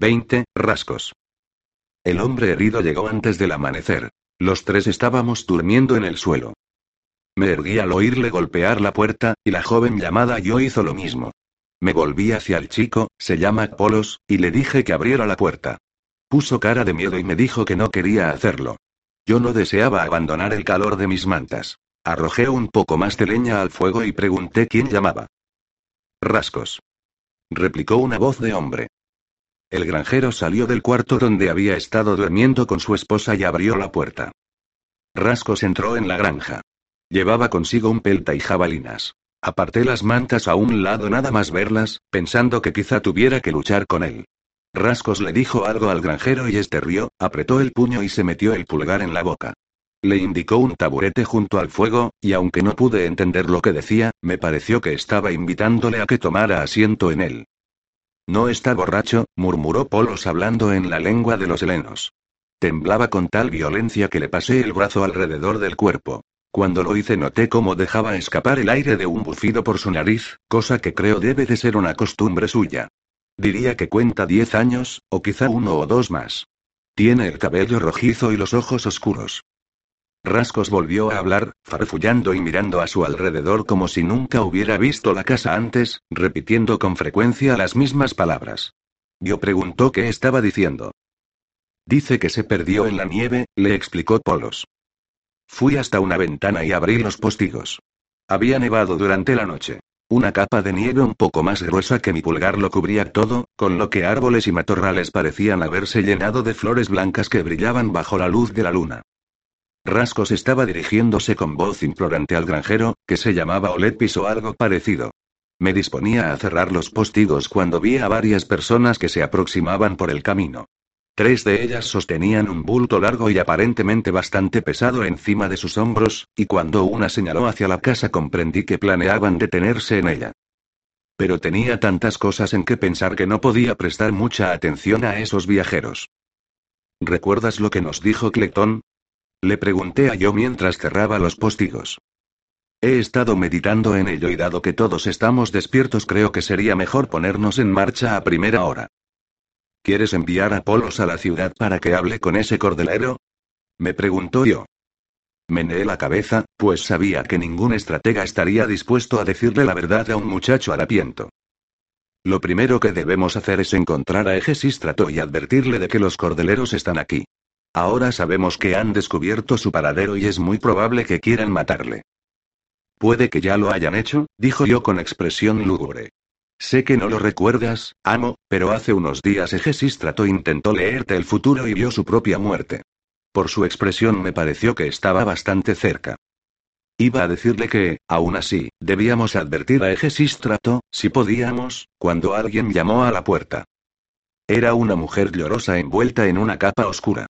20. Rascos. El hombre herido llegó antes del amanecer. Los tres estábamos durmiendo en el suelo. Me erguí al oírle golpear la puerta, y la joven llamada yo hizo lo mismo. Me volví hacia el chico, se llama Polos, y le dije que abriera la puerta. Puso cara de miedo y me dijo que no quería hacerlo. Yo no deseaba abandonar el calor de mis mantas. Arrojé un poco más de leña al fuego y pregunté quién llamaba. Rascos. Replicó una voz de hombre. El granjero salió del cuarto donde había estado durmiendo con su esposa y abrió la puerta. Rascos entró en la granja. Llevaba consigo un pelta y jabalinas. Aparté las mantas a un lado nada más verlas, pensando que quizá tuviera que luchar con él. Rascos le dijo algo al granjero y este rió, apretó el puño y se metió el pulgar en la boca. Le indicó un taburete junto al fuego, y aunque no pude entender lo que decía, me pareció que estaba invitándole a que tomara asiento en él. No está borracho, murmuró Polos hablando en la lengua de los helenos. Temblaba con tal violencia que le pasé el brazo alrededor del cuerpo. Cuando lo hice noté cómo dejaba escapar el aire de un bufido por su nariz, cosa que creo debe de ser una costumbre suya. Diría que cuenta diez años, o quizá uno o dos más. Tiene el cabello rojizo y los ojos oscuros. Rascos volvió a hablar, farfullando y mirando a su alrededor como si nunca hubiera visto la casa antes, repitiendo con frecuencia las mismas palabras. Yo preguntó qué estaba diciendo. Dice que se perdió en la nieve, le explicó Polos. Fui hasta una ventana y abrí los postigos. Había nevado durante la noche. Una capa de nieve un poco más gruesa que mi pulgar lo cubría todo, con lo que árboles y matorrales parecían haberse llenado de flores blancas que brillaban bajo la luz de la luna. Rascos estaba dirigiéndose con voz implorante al granjero, que se llamaba Olepis o algo parecido. Me disponía a cerrar los postigos cuando vi a varias personas que se aproximaban por el camino. Tres de ellas sostenían un bulto largo y aparentemente bastante pesado encima de sus hombros, y cuando una señaló hacia la casa comprendí que planeaban detenerse en ella. Pero tenía tantas cosas en que pensar que no podía prestar mucha atención a esos viajeros. ¿Recuerdas lo que nos dijo Clectón? Le pregunté a yo mientras cerraba los postigos. He estado meditando en ello y dado que todos estamos despiertos creo que sería mejor ponernos en marcha a primera hora. ¿Quieres enviar a Polos a la ciudad para que hable con ese cordelero? Me preguntó yo. Meneé la cabeza, pues sabía que ningún estratega estaría dispuesto a decirle la verdad a un muchacho harapiento. Lo primero que debemos hacer es encontrar a Egesístrato y advertirle de que los cordeleros están aquí. Ahora sabemos que han descubierto su paradero y es muy probable que quieran matarle. Puede que ya lo hayan hecho, dijo yo con expresión lúgubre. Sé que no lo recuerdas, amo, pero hace unos días Egesístrato intentó leerte el futuro y vio su propia muerte. Por su expresión me pareció que estaba bastante cerca. Iba a decirle que, aún así, debíamos advertir a Egesístrato, si podíamos, cuando alguien llamó a la puerta. Era una mujer llorosa envuelta en una capa oscura.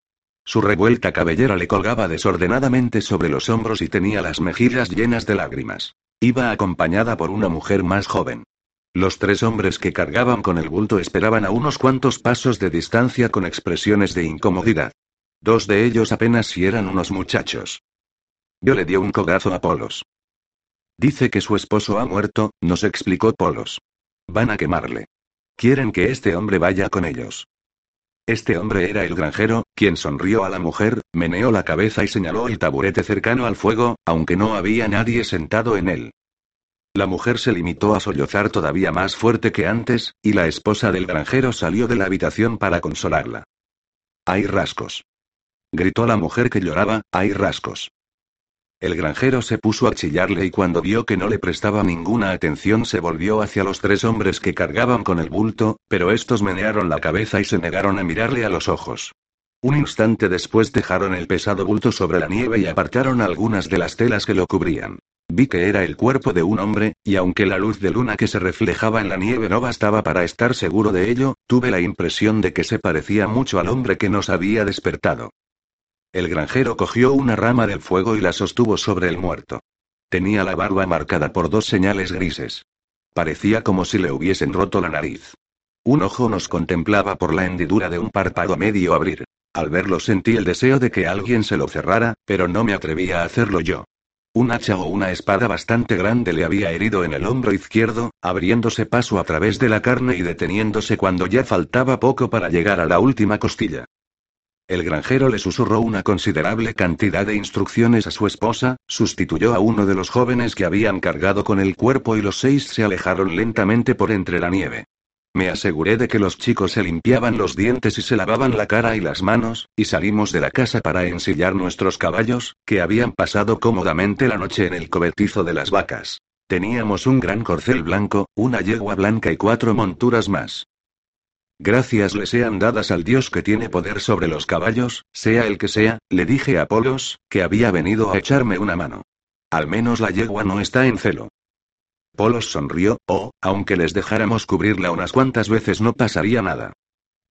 Su revuelta cabellera le colgaba desordenadamente sobre los hombros y tenía las mejillas llenas de lágrimas. Iba acompañada por una mujer más joven. Los tres hombres que cargaban con el bulto esperaban a unos cuantos pasos de distancia con expresiones de incomodidad. Dos de ellos apenas si eran unos muchachos. Yo le dio un codazo a Polos. Dice que su esposo ha muerto, nos explicó Polos. Van a quemarle. Quieren que este hombre vaya con ellos. Este hombre era el granjero, quien sonrió a la mujer, meneó la cabeza y señaló el taburete cercano al fuego, aunque no había nadie sentado en él. La mujer se limitó a sollozar todavía más fuerte que antes, y la esposa del granjero salió de la habitación para consolarla. Hay rascos. Gritó la mujer que lloraba, hay rascos. El granjero se puso a chillarle y cuando vio que no le prestaba ninguna atención se volvió hacia los tres hombres que cargaban con el bulto, pero estos menearon la cabeza y se negaron a mirarle a los ojos. Un instante después dejaron el pesado bulto sobre la nieve y apartaron algunas de las telas que lo cubrían. Vi que era el cuerpo de un hombre, y aunque la luz de luna que se reflejaba en la nieve no bastaba para estar seguro de ello, tuve la impresión de que se parecía mucho al hombre que nos había despertado. El granjero cogió una rama del fuego y la sostuvo sobre el muerto. Tenía la barba marcada por dos señales grises. Parecía como si le hubiesen roto la nariz. Un ojo nos contemplaba por la hendidura de un párpado medio abrir. Al verlo sentí el deseo de que alguien se lo cerrara, pero no me atrevía a hacerlo yo. Un hacha o una espada bastante grande le había herido en el hombro izquierdo, abriéndose paso a través de la carne y deteniéndose cuando ya faltaba poco para llegar a la última costilla. El granjero le susurró una considerable cantidad de instrucciones a su esposa, sustituyó a uno de los jóvenes que habían cargado con el cuerpo y los seis se alejaron lentamente por entre la nieve. Me aseguré de que los chicos se limpiaban los dientes y se lavaban la cara y las manos, y salimos de la casa para ensillar nuestros caballos, que habían pasado cómodamente la noche en el cobertizo de las vacas. Teníamos un gran corcel blanco, una yegua blanca y cuatro monturas más. Gracias le sean dadas al Dios que tiene poder sobre los caballos, sea el que sea, le dije a Polos, que había venido a echarme una mano. Al menos la yegua no está en celo. Polos sonrió, oh, aunque les dejáramos cubrirla unas cuantas veces no pasaría nada.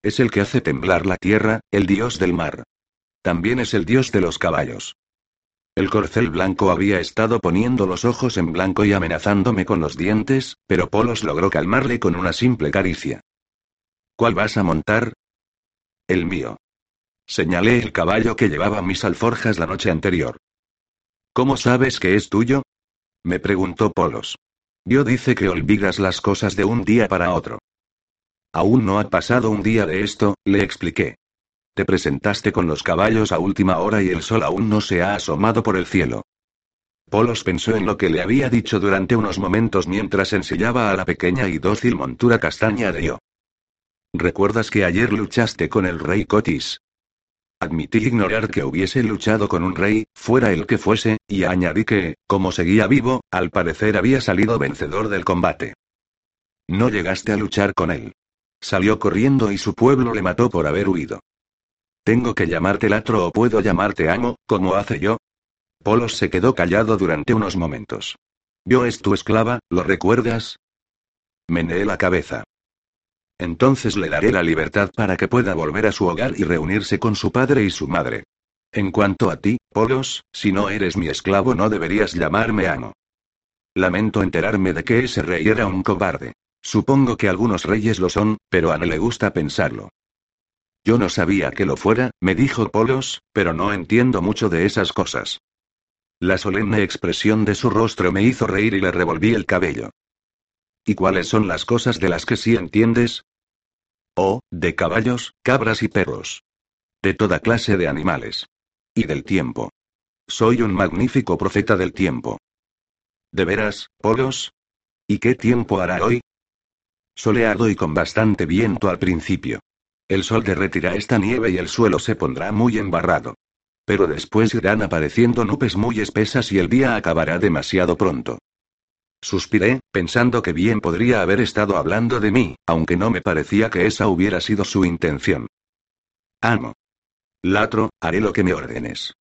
Es el que hace temblar la tierra, el dios del mar. También es el dios de los caballos. El corcel blanco había estado poniendo los ojos en blanco y amenazándome con los dientes, pero Polos logró calmarle con una simple caricia. ¿Cuál vas a montar? El mío. Señalé el caballo que llevaba mis alforjas la noche anterior. ¿Cómo sabes que es tuyo? Me preguntó Polos. Yo dice que olvidas las cosas de un día para otro. Aún no ha pasado un día de esto, le expliqué. Te presentaste con los caballos a última hora y el sol aún no se ha asomado por el cielo. Polos pensó en lo que le había dicho durante unos momentos mientras ensillaba a la pequeña y dócil montura castaña de yo. ¿Recuerdas que ayer luchaste con el rey Cotis? Admití ignorar que hubiese luchado con un rey, fuera el que fuese, y añadí que, como seguía vivo, al parecer había salido vencedor del combate. No llegaste a luchar con él. Salió corriendo y su pueblo le mató por haber huido. ¿Tengo que llamarte latro o puedo llamarte amo, como hace yo? Polos se quedó callado durante unos momentos. Yo es tu esclava, ¿lo recuerdas? Meneé la cabeza. Entonces le daré la libertad para que pueda volver a su hogar y reunirse con su padre y su madre. En cuanto a ti, Polos, si no eres mi esclavo no deberías llamarme amo. Lamento enterarme de que ese rey era un cobarde. Supongo que algunos reyes lo son, pero a no le gusta pensarlo. Yo no sabía que lo fuera, me dijo Polos, pero no entiendo mucho de esas cosas. La solemne expresión de su rostro me hizo reír y le revolví el cabello. ¿Y cuáles son las cosas de las que sí entiendes? Oh, de caballos, cabras y perros. De toda clase de animales. Y del tiempo. Soy un magnífico profeta del tiempo. ¿De veras, Polos? ¿Y qué tiempo hará hoy? Soleado y con bastante viento al principio. El sol derretirá esta nieve y el suelo se pondrá muy embarrado. Pero después irán apareciendo nubes muy espesas y el día acabará demasiado pronto. Suspiré, pensando que bien podría haber estado hablando de mí, aunque no me parecía que esa hubiera sido su intención. Amo. Latro, haré lo que me ordenes.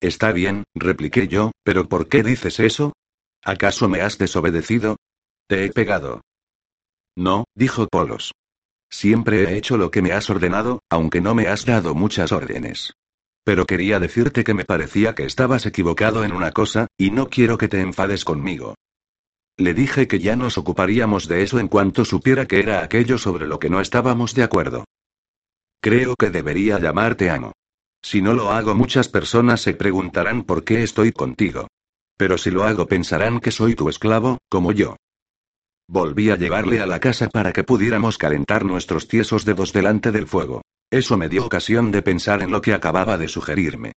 Está bien, repliqué yo, pero ¿por qué dices eso? ¿Acaso me has desobedecido? Te he pegado. No, dijo Polos. Siempre he hecho lo que me has ordenado, aunque no me has dado muchas órdenes. Pero quería decirte que me parecía que estabas equivocado en una cosa, y no quiero que te enfades conmigo. Le dije que ya nos ocuparíamos de eso en cuanto supiera que era aquello sobre lo que no estábamos de acuerdo. Creo que debería llamarte amo. Si no lo hago muchas personas se preguntarán por qué estoy contigo. Pero si lo hago pensarán que soy tu esclavo, como yo. Volví a llevarle a la casa para que pudiéramos calentar nuestros tiesos dedos delante del fuego. Eso me dio ocasión de pensar en lo que acababa de sugerirme.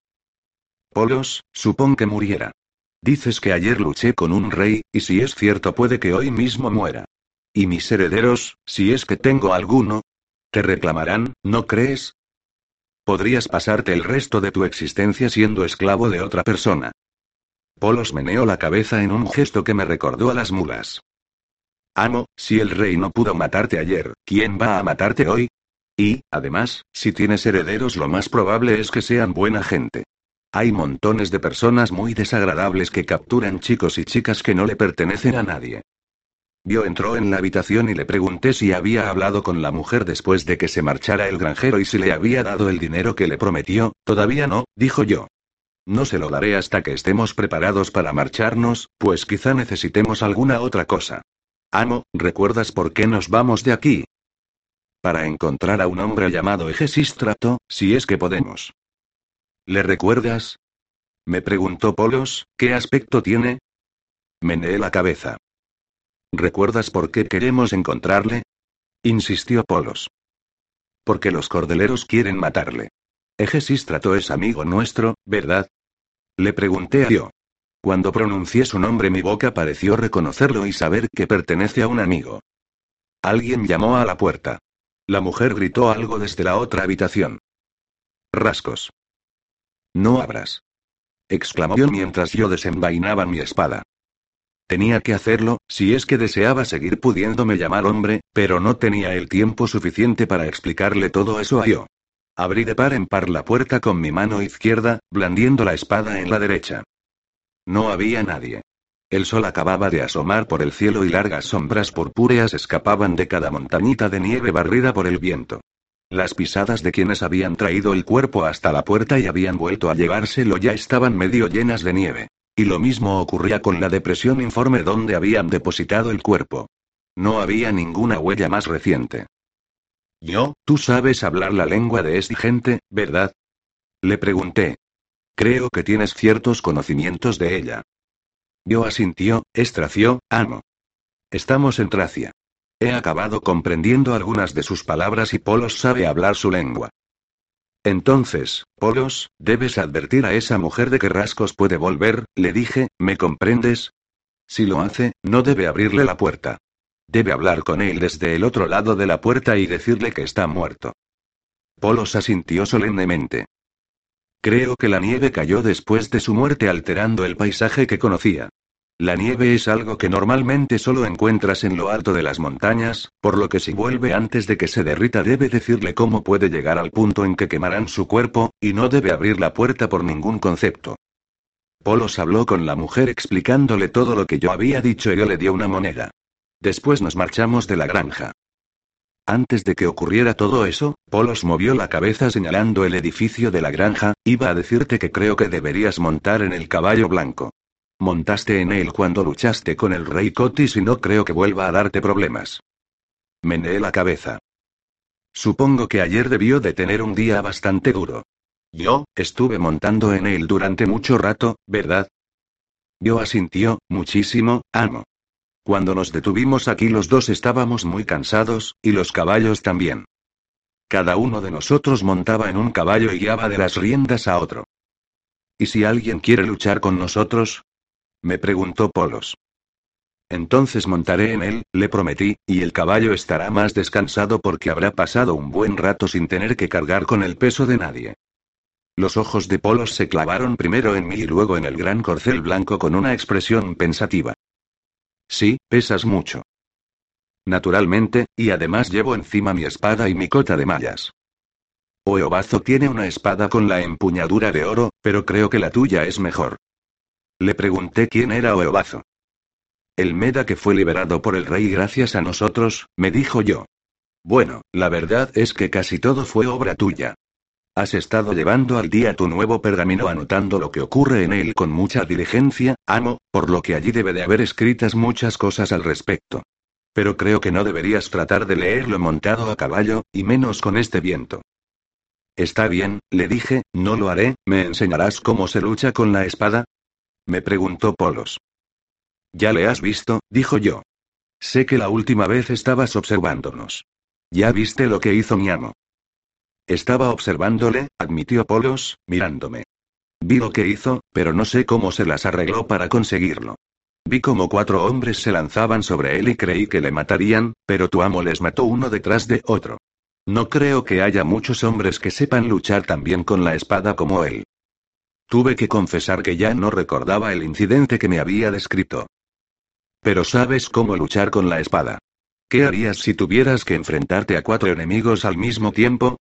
Polos, supón que muriera. Dices que ayer luché con un rey, y si es cierto puede que hoy mismo muera. Y mis herederos, si es que tengo alguno, te reclamarán, ¿no crees? Podrías pasarte el resto de tu existencia siendo esclavo de otra persona. Polos meneó la cabeza en un gesto que me recordó a las mulas. Amo, si el rey no pudo matarte ayer, ¿quién va a matarte hoy? Y, además, si tienes herederos lo más probable es que sean buena gente. Hay montones de personas muy desagradables que capturan chicos y chicas que no le pertenecen a nadie. Yo entró en la habitación y le pregunté si había hablado con la mujer después de que se marchara el granjero y si le había dado el dinero que le prometió. Todavía no, dijo yo. No se lo daré hasta que estemos preparados para marcharnos, pues quizá necesitemos alguna otra cosa. Amo, ¿recuerdas por qué nos vamos de aquí? Para encontrar a un hombre llamado Egesístrato, si es que podemos. ¿Le recuerdas? Me preguntó Polos, ¿qué aspecto tiene? Meneé la cabeza. ¿Recuerdas por qué queremos encontrarle? insistió Polos. Porque los cordeleros quieren matarle. Egesístrato es amigo nuestro, ¿verdad? Le pregunté a yo. Cuando pronuncié su nombre mi boca pareció reconocerlo y saber que pertenece a un amigo. Alguien llamó a la puerta. La mujer gritó algo desde la otra habitación. Rascos. No abras. exclamó yo mientras yo desenvainaba mi espada. Tenía que hacerlo, si es que deseaba seguir pudiéndome llamar hombre, pero no tenía el tiempo suficiente para explicarle todo eso a yo. Abrí de par en par la puerta con mi mano izquierda, blandiendo la espada en la derecha. No había nadie. El sol acababa de asomar por el cielo y largas sombras purpúreas escapaban de cada montañita de nieve barrida por el viento. Las pisadas de quienes habían traído el cuerpo hasta la puerta y habían vuelto a llevárselo ya estaban medio llenas de nieve. Y lo mismo ocurría con la depresión informe donde habían depositado el cuerpo. No había ninguna huella más reciente. Yo, tú sabes hablar la lengua de esta gente, ¿verdad? Le pregunté. Creo que tienes ciertos conocimientos de ella. Yo asintió, estració, amo. Estamos en Tracia. He acabado comprendiendo algunas de sus palabras y Polos sabe hablar su lengua. Entonces, Polos, debes advertir a esa mujer de que Rascos puede volver, le dije, ¿me comprendes? Si lo hace, no debe abrirle la puerta. Debe hablar con él desde el otro lado de la puerta y decirle que está muerto. Polos asintió solemnemente. Creo que la nieve cayó después de su muerte alterando el paisaje que conocía. La nieve es algo que normalmente solo encuentras en lo alto de las montañas, por lo que si vuelve antes de que se derrita debe decirle cómo puede llegar al punto en que quemarán su cuerpo, y no debe abrir la puerta por ningún concepto. Polos habló con la mujer explicándole todo lo que yo había dicho y yo le dio una moneda. Después nos marchamos de la granja. Antes de que ocurriera todo eso, Polos movió la cabeza señalando el edificio de la granja, iba a decirte que creo que deberías montar en el caballo blanco. Montaste en él cuando luchaste con el rey Cotis y no creo que vuelva a darte problemas. Meneé la cabeza. Supongo que ayer debió de tener un día bastante duro. Yo, estuve montando en él durante mucho rato, ¿verdad? Yo asintió, muchísimo, amo. Cuando nos detuvimos aquí los dos estábamos muy cansados, y los caballos también. Cada uno de nosotros montaba en un caballo y guiaba de las riendas a otro. ¿Y si alguien quiere luchar con nosotros? Me preguntó Polos. Entonces montaré en él, le prometí, y el caballo estará más descansado porque habrá pasado un buen rato sin tener que cargar con el peso de nadie. Los ojos de Polos se clavaron primero en mí y luego en el gran corcel blanco con una expresión pensativa. Sí, pesas mucho. Naturalmente, y además llevo encima mi espada y mi cota de mallas. Oeobazo tiene una espada con la empuñadura de oro, pero creo que la tuya es mejor. Le pregunté quién era Oeobazo. El Meda que fue liberado por el rey gracias a nosotros, me dijo yo. Bueno, la verdad es que casi todo fue obra tuya. Has estado llevando al día tu nuevo pergamino anotando lo que ocurre en él con mucha diligencia, amo, por lo que allí debe de haber escritas muchas cosas al respecto. Pero creo que no deberías tratar de leerlo montado a caballo, y menos con este viento. Está bien, le dije, no lo haré, ¿me enseñarás cómo se lucha con la espada? Me preguntó Polos. Ya le has visto, dijo yo. Sé que la última vez estabas observándonos. Ya viste lo que hizo mi amo. Estaba observándole, admitió Polos, mirándome. Vi lo que hizo, pero no sé cómo se las arregló para conseguirlo. Vi como cuatro hombres se lanzaban sobre él y creí que le matarían, pero tu amo les mató uno detrás de otro. No creo que haya muchos hombres que sepan luchar tan bien con la espada como él. Tuve que confesar que ya no recordaba el incidente que me había descrito. Pero sabes cómo luchar con la espada. ¿Qué harías si tuvieras que enfrentarte a cuatro enemigos al mismo tiempo?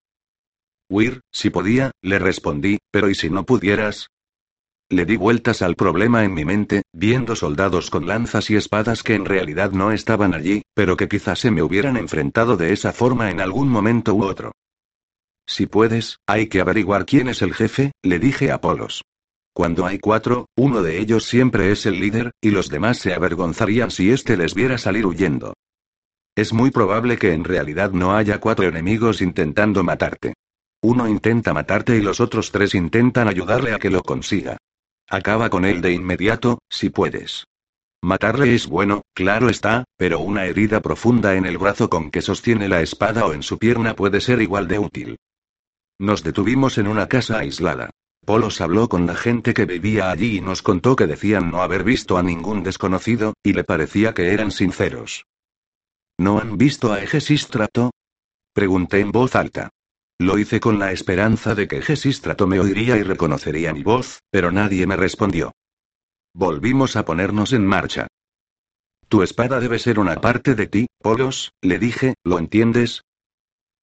Huir, si podía, le respondí, pero ¿y si no pudieras? Le di vueltas al problema en mi mente, viendo soldados con lanzas y espadas que en realidad no estaban allí, pero que quizás se me hubieran enfrentado de esa forma en algún momento u otro. Si puedes, hay que averiguar quién es el jefe, le dije a Polos. Cuando hay cuatro, uno de ellos siempre es el líder, y los demás se avergonzarían si éste les viera salir huyendo. Es muy probable que en realidad no haya cuatro enemigos intentando matarte. Uno intenta matarte y los otros tres intentan ayudarle a que lo consiga. Acaba con él de inmediato, si puedes. Matarle es bueno, claro está, pero una herida profunda en el brazo con que sostiene la espada o en su pierna puede ser igual de útil. Nos detuvimos en una casa aislada. Polos habló con la gente que vivía allí y nos contó que decían no haber visto a ningún desconocido, y le parecía que eran sinceros. ¿No han visto a Egesístrato? Pregunté en voz alta. Lo hice con la esperanza de que Gesístrato me oiría y reconocería mi voz, pero nadie me respondió. Volvimos a ponernos en marcha. Tu espada debe ser una parte de ti, Polos, le dije, ¿lo entiendes?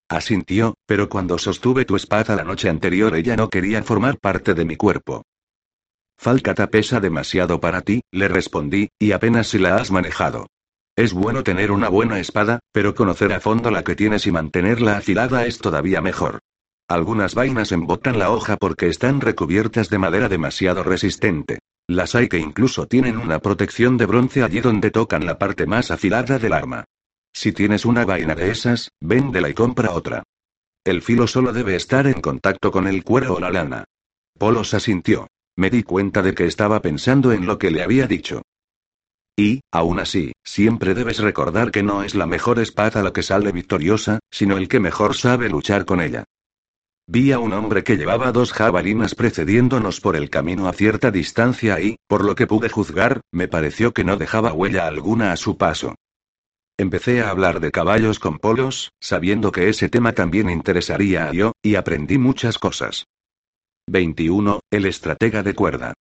Asintió, pero cuando sostuve tu espada la noche anterior ella no quería formar parte de mi cuerpo. Falcata pesa demasiado para ti, le respondí, y apenas si la has manejado. Es bueno tener una buena espada, pero conocer a fondo la que tienes y mantenerla afilada es todavía mejor. Algunas vainas embotan la hoja porque están recubiertas de madera demasiado resistente. Las hay que incluso tienen una protección de bronce allí donde tocan la parte más afilada del arma. Si tienes una vaina de esas, véndela y compra otra. El filo solo debe estar en contacto con el cuero o la lana. Polos asintió. Me di cuenta de que estaba pensando en lo que le había dicho. Y, aún así, siempre debes recordar que no es la mejor espada la que sale victoriosa, sino el que mejor sabe luchar con ella. Vi a un hombre que llevaba dos jabalinas precediéndonos por el camino a cierta distancia y, por lo que pude juzgar, me pareció que no dejaba huella alguna a su paso. Empecé a hablar de caballos con polos, sabiendo que ese tema también interesaría a yo, y aprendí muchas cosas. 21. El estratega de cuerda.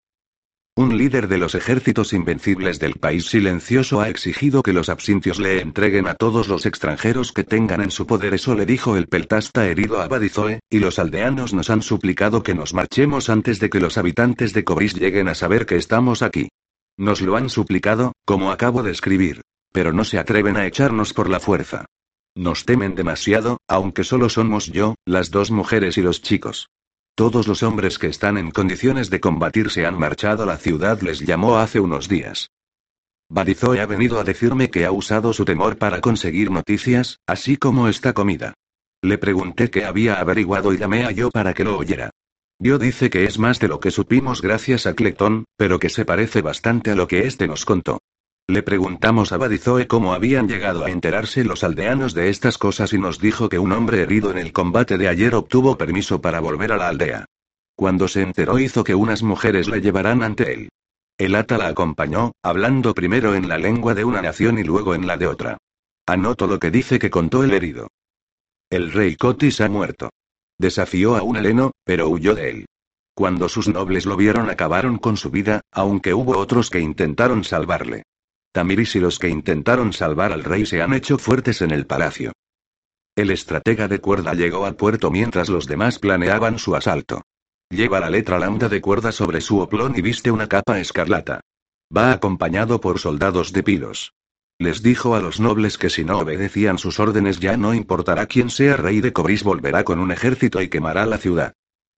Un líder de los ejércitos invencibles del país silencioso ha exigido que los absintios le entreguen a todos los extranjeros que tengan en su poder. Eso le dijo el peltasta herido a Badizoe, y los aldeanos nos han suplicado que nos marchemos antes de que los habitantes de Cobris lleguen a saber que estamos aquí. Nos lo han suplicado, como acabo de escribir. Pero no se atreven a echarnos por la fuerza. Nos temen demasiado, aunque solo somos yo, las dos mujeres y los chicos. Todos los hombres que están en condiciones de combatir se han marchado a la ciudad, les llamó hace unos días. Badizoe ha venido a decirme que ha usado su temor para conseguir noticias, así como esta comida. Le pregunté qué había averiguado y llamé a yo para que lo oyera. Yo dice que es más de lo que supimos gracias a Clecton, pero que se parece bastante a lo que éste nos contó. Le preguntamos a Badizoe cómo habían llegado a enterarse los aldeanos de estas cosas y nos dijo que un hombre herido en el combate de ayer obtuvo permiso para volver a la aldea. Cuando se enteró hizo que unas mujeres le llevaran ante él. El ata la acompañó, hablando primero en la lengua de una nación y luego en la de otra. Anoto lo que dice que contó el herido. El rey Cotis ha muerto. Desafió a un heleno, pero huyó de él. Cuando sus nobles lo vieron acabaron con su vida, aunque hubo otros que intentaron salvarle. Tamiris y los que intentaron salvar al rey se han hecho fuertes en el palacio. El estratega de cuerda llegó al puerto mientras los demás planeaban su asalto. Lleva la letra lambda de cuerda sobre su oplón y viste una capa escarlata. Va acompañado por soldados de pilos. Les dijo a los nobles que si no obedecían sus órdenes ya no importará quién sea rey de Cobris volverá con un ejército y quemará la ciudad.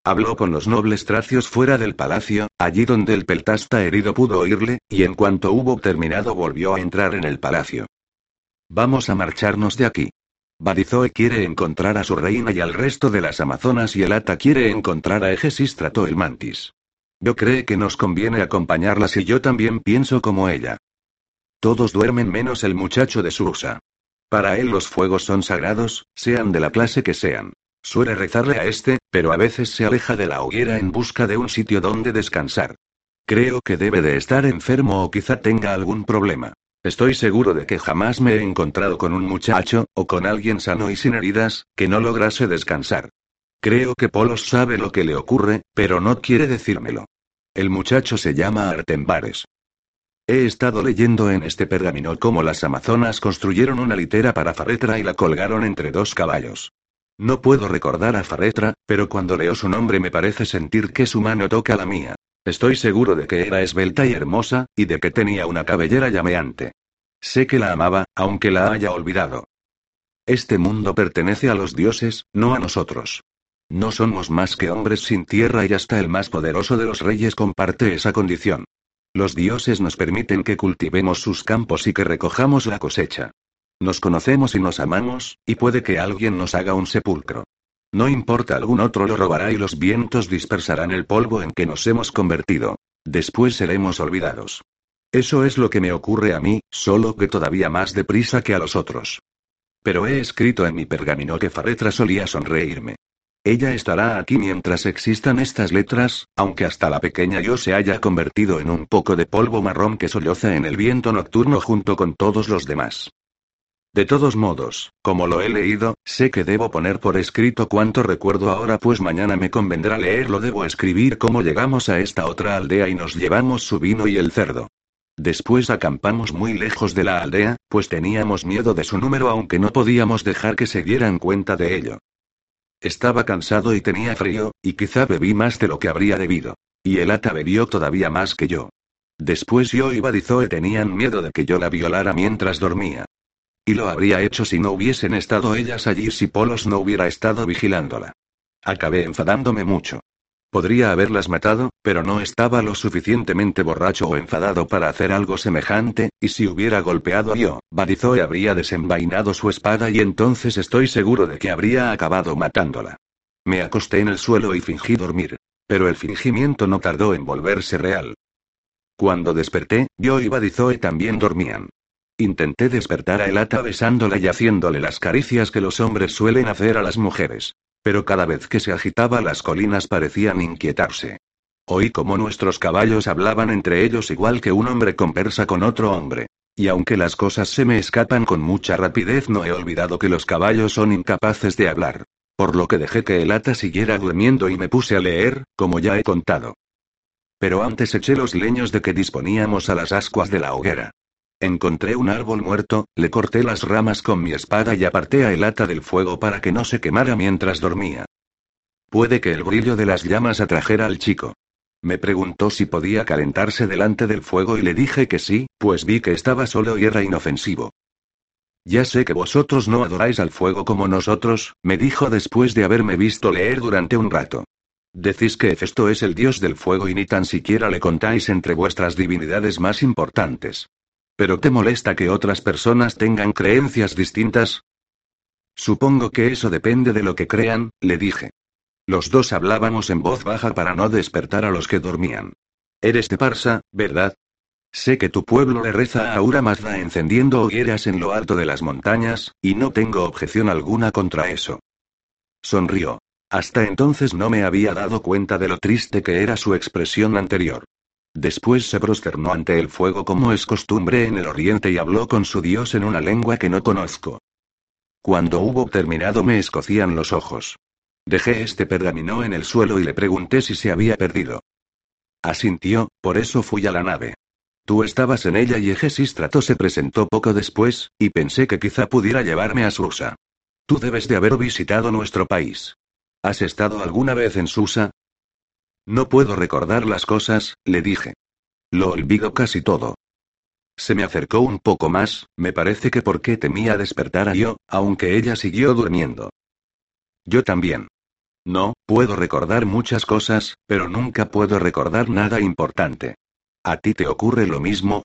Habló con los nobles tracios fuera del palacio, allí donde el peltasta herido pudo oírle, y en cuanto hubo terminado volvió a entrar en el palacio. Vamos a marcharnos de aquí. Badizoe quiere encontrar a su reina y al resto de las amazonas y el Ata quiere encontrar a Egesístrato el mantis. Yo cree que nos conviene acompañarlas y yo también pienso como ella. Todos duermen menos el muchacho de Susa. Para él los fuegos son sagrados, sean de la clase que sean. Suele rezarle a este, pero a veces se aleja de la hoguera en busca de un sitio donde descansar. Creo que debe de estar enfermo o quizá tenga algún problema. Estoy seguro de que jamás me he encontrado con un muchacho, o con alguien sano y sin heridas, que no lograse descansar. Creo que Polos sabe lo que le ocurre, pero no quiere decírmelo. El muchacho se llama Artembares. He estado leyendo en este pergamino cómo las amazonas construyeron una litera para Faretra y la colgaron entre dos caballos. No puedo recordar a Faretra, pero cuando leo su nombre me parece sentir que su mano toca la mía. Estoy seguro de que era esbelta y hermosa, y de que tenía una cabellera llameante. Sé que la amaba, aunque la haya olvidado. Este mundo pertenece a los dioses, no a nosotros. No somos más que hombres sin tierra y hasta el más poderoso de los reyes comparte esa condición. Los dioses nos permiten que cultivemos sus campos y que recojamos la cosecha. Nos conocemos y nos amamos, y puede que alguien nos haga un sepulcro. No importa, algún otro lo robará y los vientos dispersarán el polvo en que nos hemos convertido. Después seremos olvidados. Eso es lo que me ocurre a mí, solo que todavía más deprisa que a los otros. Pero he escrito en mi pergamino que Faretra solía sonreírme. Ella estará aquí mientras existan estas letras, aunque hasta la pequeña yo se haya convertido en un poco de polvo marrón que solloza en el viento nocturno junto con todos los demás. De todos modos, como lo he leído, sé que debo poner por escrito cuánto recuerdo ahora, pues mañana me convendrá leerlo. Debo escribir cómo llegamos a esta otra aldea y nos llevamos su vino y el cerdo. Después acampamos muy lejos de la aldea, pues teníamos miedo de su número aunque no podíamos dejar que se dieran cuenta de ello. Estaba cansado y tenía frío, y quizá bebí más de lo que habría debido. Y el ata bebió todavía más que yo. Después yo y Badizoe tenían miedo de que yo la violara mientras dormía. Y lo habría hecho si no hubiesen estado ellas allí si Polos no hubiera estado vigilándola. Acabé enfadándome mucho. Podría haberlas matado, pero no estaba lo suficientemente borracho o enfadado para hacer algo semejante, y si hubiera golpeado a yo, Badizoe habría desenvainado su espada y entonces estoy seguro de que habría acabado matándola. Me acosté en el suelo y fingí dormir. Pero el fingimiento no tardó en volverse real. Cuando desperté, yo y Badizoe también dormían. Intenté despertar a Elata besándola y haciéndole las caricias que los hombres suelen hacer a las mujeres. Pero cada vez que se agitaba las colinas parecían inquietarse. Oí como nuestros caballos hablaban entre ellos igual que un hombre conversa con otro hombre. Y aunque las cosas se me escapan con mucha rapidez, no he olvidado que los caballos son incapaces de hablar. Por lo que dejé que el ata siguiera durmiendo y me puse a leer, como ya he contado. Pero antes eché los leños de que disponíamos a las ascuas de la hoguera. Encontré un árbol muerto, le corté las ramas con mi espada y aparté a el ata del fuego para que no se quemara mientras dormía. Puede que el brillo de las llamas atrajera al chico. Me preguntó si podía calentarse delante del fuego y le dije que sí, pues vi que estaba solo y era inofensivo. Ya sé que vosotros no adoráis al fuego como nosotros, me dijo después de haberme visto leer durante un rato. Decís que Hefesto es el dios del fuego y ni tan siquiera le contáis entre vuestras divinidades más importantes. ¿Pero te molesta que otras personas tengan creencias distintas? Supongo que eso depende de lo que crean, le dije. Los dos hablábamos en voz baja para no despertar a los que dormían. Eres de Parsa, ¿verdad? Sé que tu pueblo le reza a Aura Mazda encendiendo hogueras en lo alto de las montañas, y no tengo objeción alguna contra eso. Sonrió. Hasta entonces no me había dado cuenta de lo triste que era su expresión anterior. Después se prosternó ante el fuego como es costumbre en el oriente y habló con su dios en una lengua que no conozco. Cuando hubo terminado me escocían los ojos. Dejé este pergamino en el suelo y le pregunté si se había perdido. Asintió, por eso fui a la nave. Tú estabas en ella y Egesístrato se presentó poco después, y pensé que quizá pudiera llevarme a Susa. Tú debes de haber visitado nuestro país. ¿Has estado alguna vez en Susa? No puedo recordar las cosas, le dije. Lo olvido casi todo. Se me acercó un poco más, me parece que porque temía despertar a yo, aunque ella siguió durmiendo. Yo también. No, puedo recordar muchas cosas, pero nunca puedo recordar nada importante. ¿A ti te ocurre lo mismo?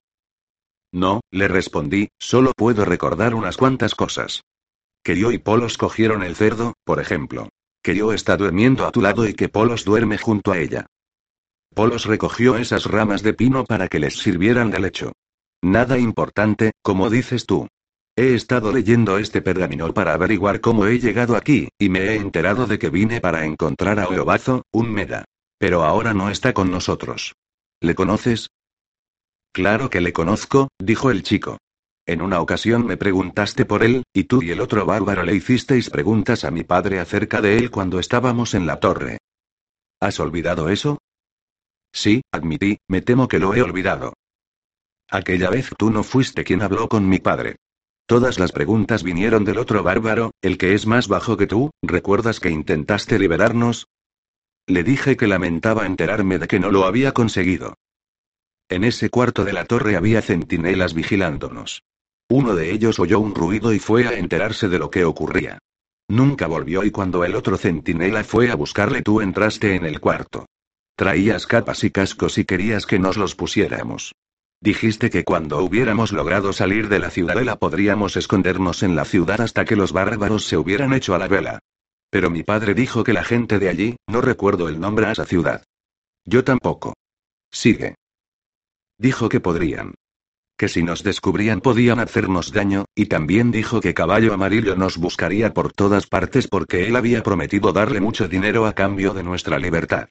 No, le respondí, solo puedo recordar unas cuantas cosas. Que yo y Polos cogieron el cerdo, por ejemplo. Que yo está durmiendo a tu lado y que Polos duerme junto a ella. Polos recogió esas ramas de pino para que les sirvieran de lecho. Nada importante, como dices tú. He estado leyendo este pergamino para averiguar cómo he llegado aquí, y me he enterado de que vine para encontrar a Oeobazo, un Meda. Pero ahora no está con nosotros. ¿Le conoces? Claro que le conozco, dijo el chico. En una ocasión me preguntaste por él, y tú y el otro bárbaro le hicisteis preguntas a mi padre acerca de él cuando estábamos en la torre. ¿Has olvidado eso? Sí, admití, me temo que lo he olvidado. Aquella vez tú no fuiste quien habló con mi padre. Todas las preguntas vinieron del otro bárbaro, el que es más bajo que tú, ¿recuerdas que intentaste liberarnos? Le dije que lamentaba enterarme de que no lo había conseguido. En ese cuarto de la torre había centinelas vigilándonos. Uno de ellos oyó un ruido y fue a enterarse de lo que ocurría. Nunca volvió y cuando el otro centinela fue a buscarle tú entraste en el cuarto. Traías capas y cascos y querías que nos los pusiéramos. Dijiste que cuando hubiéramos logrado salir de la ciudadela podríamos escondernos en la ciudad hasta que los bárbaros se hubieran hecho a la vela. Pero mi padre dijo que la gente de allí, no recuerdo el nombre a esa ciudad. Yo tampoco. Sigue. Dijo que podrían. Que si nos descubrían podían hacernos daño, y también dijo que Caballo Amarillo nos buscaría por todas partes porque él había prometido darle mucho dinero a cambio de nuestra libertad.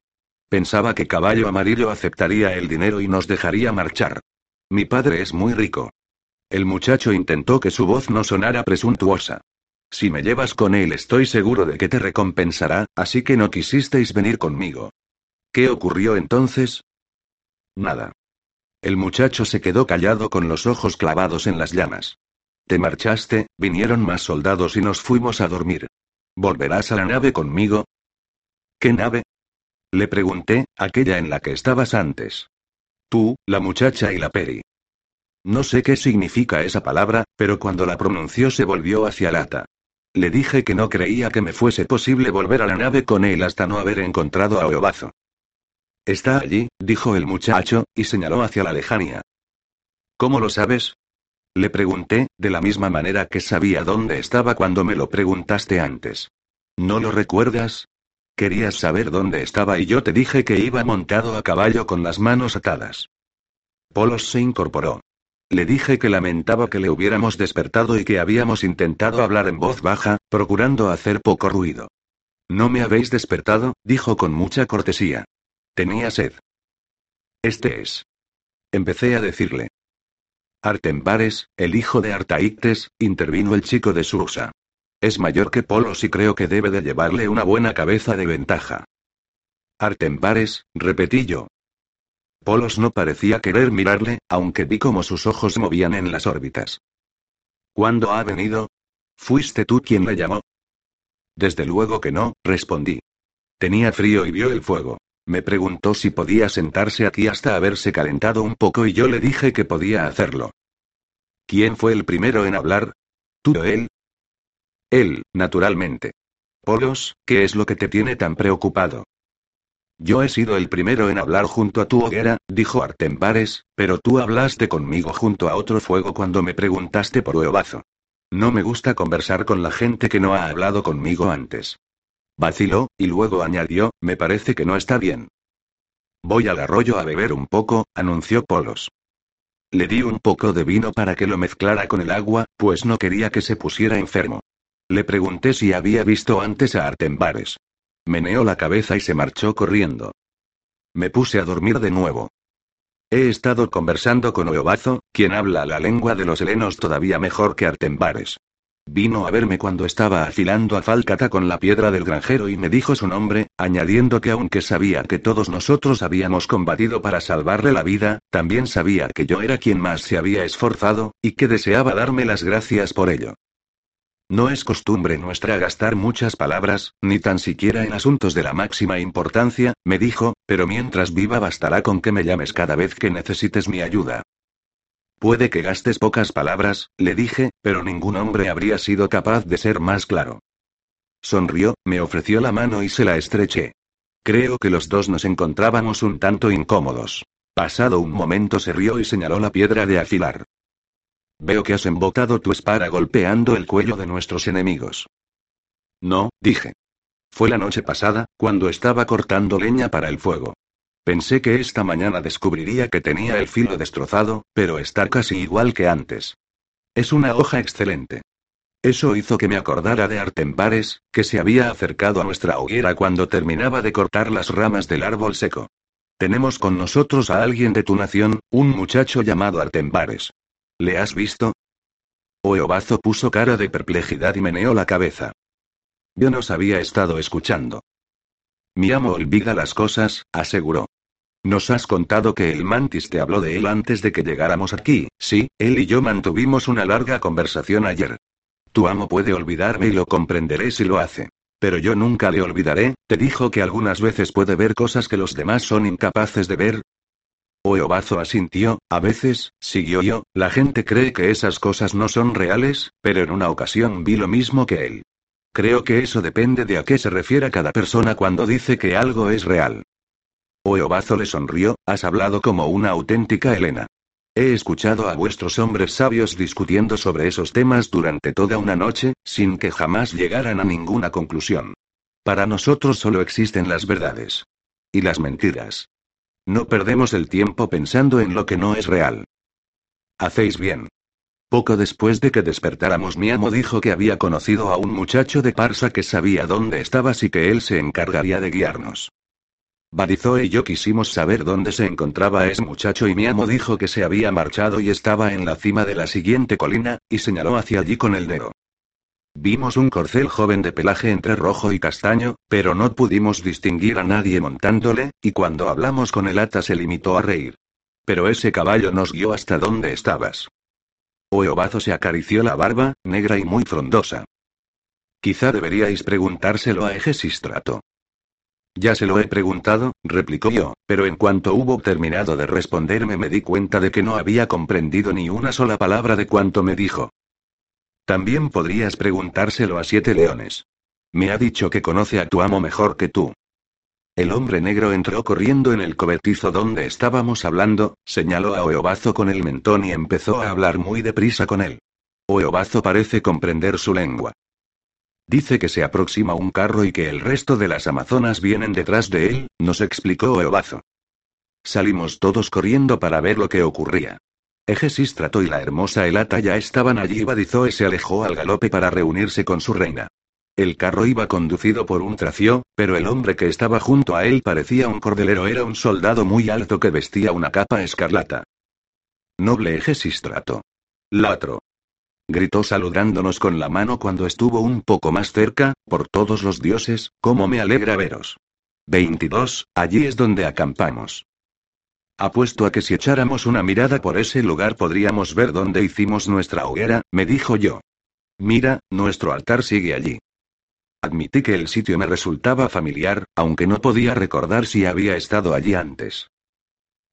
Pensaba que Caballo Amarillo aceptaría el dinero y nos dejaría marchar. Mi padre es muy rico. El muchacho intentó que su voz no sonara presuntuosa. Si me llevas con él estoy seguro de que te recompensará, así que no quisisteis venir conmigo. ¿Qué ocurrió entonces? Nada. El muchacho se quedó callado con los ojos clavados en las llamas. Te marchaste, vinieron más soldados y nos fuimos a dormir. ¿Volverás a la nave conmigo? ¿Qué nave? Le pregunté, aquella en la que estabas antes. Tú, la muchacha y la peri. No sé qué significa esa palabra, pero cuando la pronunció se volvió hacia Lata. Le dije que no creía que me fuese posible volver a la nave con él hasta no haber encontrado a Obazo. Está allí, dijo el muchacho, y señaló hacia la lejanía. ¿Cómo lo sabes? Le pregunté, de la misma manera que sabía dónde estaba cuando me lo preguntaste antes. ¿No lo recuerdas? Querías saber dónde estaba y yo te dije que iba montado a caballo con las manos atadas. Polos se incorporó. Le dije que lamentaba que le hubiéramos despertado y que habíamos intentado hablar en voz baja, procurando hacer poco ruido. No me habéis despertado, dijo con mucha cortesía. Tenía sed. Este es. Empecé a decirle. Artembares, el hijo de Artaictes, intervino el chico de Susa. Es mayor que Polos y creo que debe de llevarle una buena cabeza de ventaja. Artembares, repetí yo. Polos no parecía querer mirarle, aunque vi cómo sus ojos movían en las órbitas. ¿Cuándo ha venido? ¿Fuiste tú quien le llamó? Desde luego que no, respondí. Tenía frío y vio el fuego. Me preguntó si podía sentarse aquí hasta haberse calentado un poco y yo le dije que podía hacerlo. ¿Quién fue el primero en hablar? ¿Tú o él? Él, naturalmente. Polos, ¿qué es lo que te tiene tan preocupado? Yo he sido el primero en hablar junto a tu hoguera, dijo Artembares, pero tú hablaste conmigo junto a otro fuego cuando me preguntaste por Eobazo. No me gusta conversar con la gente que no ha hablado conmigo antes. Vaciló, y luego añadió, me parece que no está bien. Voy al arroyo a beber un poco, anunció Polos. Le di un poco de vino para que lo mezclara con el agua, pues no quería que se pusiera enfermo. Le pregunté si había visto antes a Artembares. Meneó la cabeza y se marchó corriendo. Me puse a dormir de nuevo. He estado conversando con Oeobazo, quien habla la lengua de los helenos todavía mejor que Artembares. Vino a verme cuando estaba afilando a Falcata con la piedra del granjero y me dijo su nombre, añadiendo que aunque sabía que todos nosotros habíamos combatido para salvarle la vida, también sabía que yo era quien más se había esforzado, y que deseaba darme las gracias por ello. No es costumbre nuestra gastar muchas palabras, ni tan siquiera en asuntos de la máxima importancia, me dijo, pero mientras viva bastará con que me llames cada vez que necesites mi ayuda. Puede que gastes pocas palabras, le dije, pero ningún hombre habría sido capaz de ser más claro. Sonrió, me ofreció la mano y se la estreché. Creo que los dos nos encontrábamos un tanto incómodos. Pasado un momento se rió y señaló la piedra de afilar. Veo que has embotado tu espada golpeando el cuello de nuestros enemigos. No, dije. Fue la noche pasada, cuando estaba cortando leña para el fuego. Pensé que esta mañana descubriría que tenía el filo destrozado, pero está casi igual que antes. Es una hoja excelente. Eso hizo que me acordara de Artembares, que se había acercado a nuestra hoguera cuando terminaba de cortar las ramas del árbol seco. Tenemos con nosotros a alguien de tu nación, un muchacho llamado Artembares. ¿Le has visto? Oeobazo puso cara de perplejidad y meneó la cabeza. Yo nos había estado escuchando. Mi amo olvida las cosas, aseguró. Nos has contado que el mantis te habló de él antes de que llegáramos aquí, sí, él y yo mantuvimos una larga conversación ayer. Tu amo puede olvidarme y lo comprenderé si lo hace. Pero yo nunca le olvidaré, te dijo que algunas veces puede ver cosas que los demás son incapaces de ver. Oeobazo asintió, a veces, siguió yo, la gente cree que esas cosas no son reales, pero en una ocasión vi lo mismo que él. Creo que eso depende de a qué se refiere cada persona cuando dice que algo es real. Oeobazo le sonrió, has hablado como una auténtica Helena. He escuchado a vuestros hombres sabios discutiendo sobre esos temas durante toda una noche, sin que jamás llegaran a ninguna conclusión. Para nosotros solo existen las verdades. Y las mentiras. No perdemos el tiempo pensando en lo que no es real. Hacéis bien. Poco después de que despertáramos, mi amo dijo que había conocido a un muchacho de Parsa que sabía dónde estabas y que él se encargaría de guiarnos. Barizoe y yo quisimos saber dónde se encontraba ese muchacho y mi amo dijo que se había marchado y estaba en la cima de la siguiente colina, y señaló hacia allí con el dedo. Vimos un corcel joven de pelaje entre rojo y castaño, pero no pudimos distinguir a nadie montándole, y cuando hablamos con el ata se limitó a reír. Pero ese caballo nos guió hasta donde estabas. Oeobazo se acarició la barba, negra y muy frondosa. Quizá deberíais preguntárselo a Egesistrato. Ya se lo he preguntado, replicó yo, pero en cuanto hubo terminado de responderme me di cuenta de que no había comprendido ni una sola palabra de cuanto me dijo. También podrías preguntárselo a Siete Leones. Me ha dicho que conoce a tu amo mejor que tú. El hombre negro entró corriendo en el cobertizo donde estábamos hablando, señaló a Oeobazo con el mentón y empezó a hablar muy deprisa con él. Oeobazo parece comprender su lengua. Dice que se aproxima un carro y que el resto de las amazonas vienen detrás de él, nos explicó Eobazo. Salimos todos corriendo para ver lo que ocurría. Egesistrato y la hermosa Elata ya estaban allí y se alejó al galope para reunirse con su reina. El carro iba conducido por un tracio, pero el hombre que estaba junto a él parecía un cordelero, era un soldado muy alto que vestía una capa escarlata. Noble Egesistrato. Latro gritó saludándonos con la mano cuando estuvo un poco más cerca, por todos los dioses, cómo me alegra veros. 22, allí es donde acampamos. Apuesto a que si echáramos una mirada por ese lugar podríamos ver dónde hicimos nuestra hoguera, me dijo yo. Mira, nuestro altar sigue allí. Admití que el sitio me resultaba familiar, aunque no podía recordar si había estado allí antes.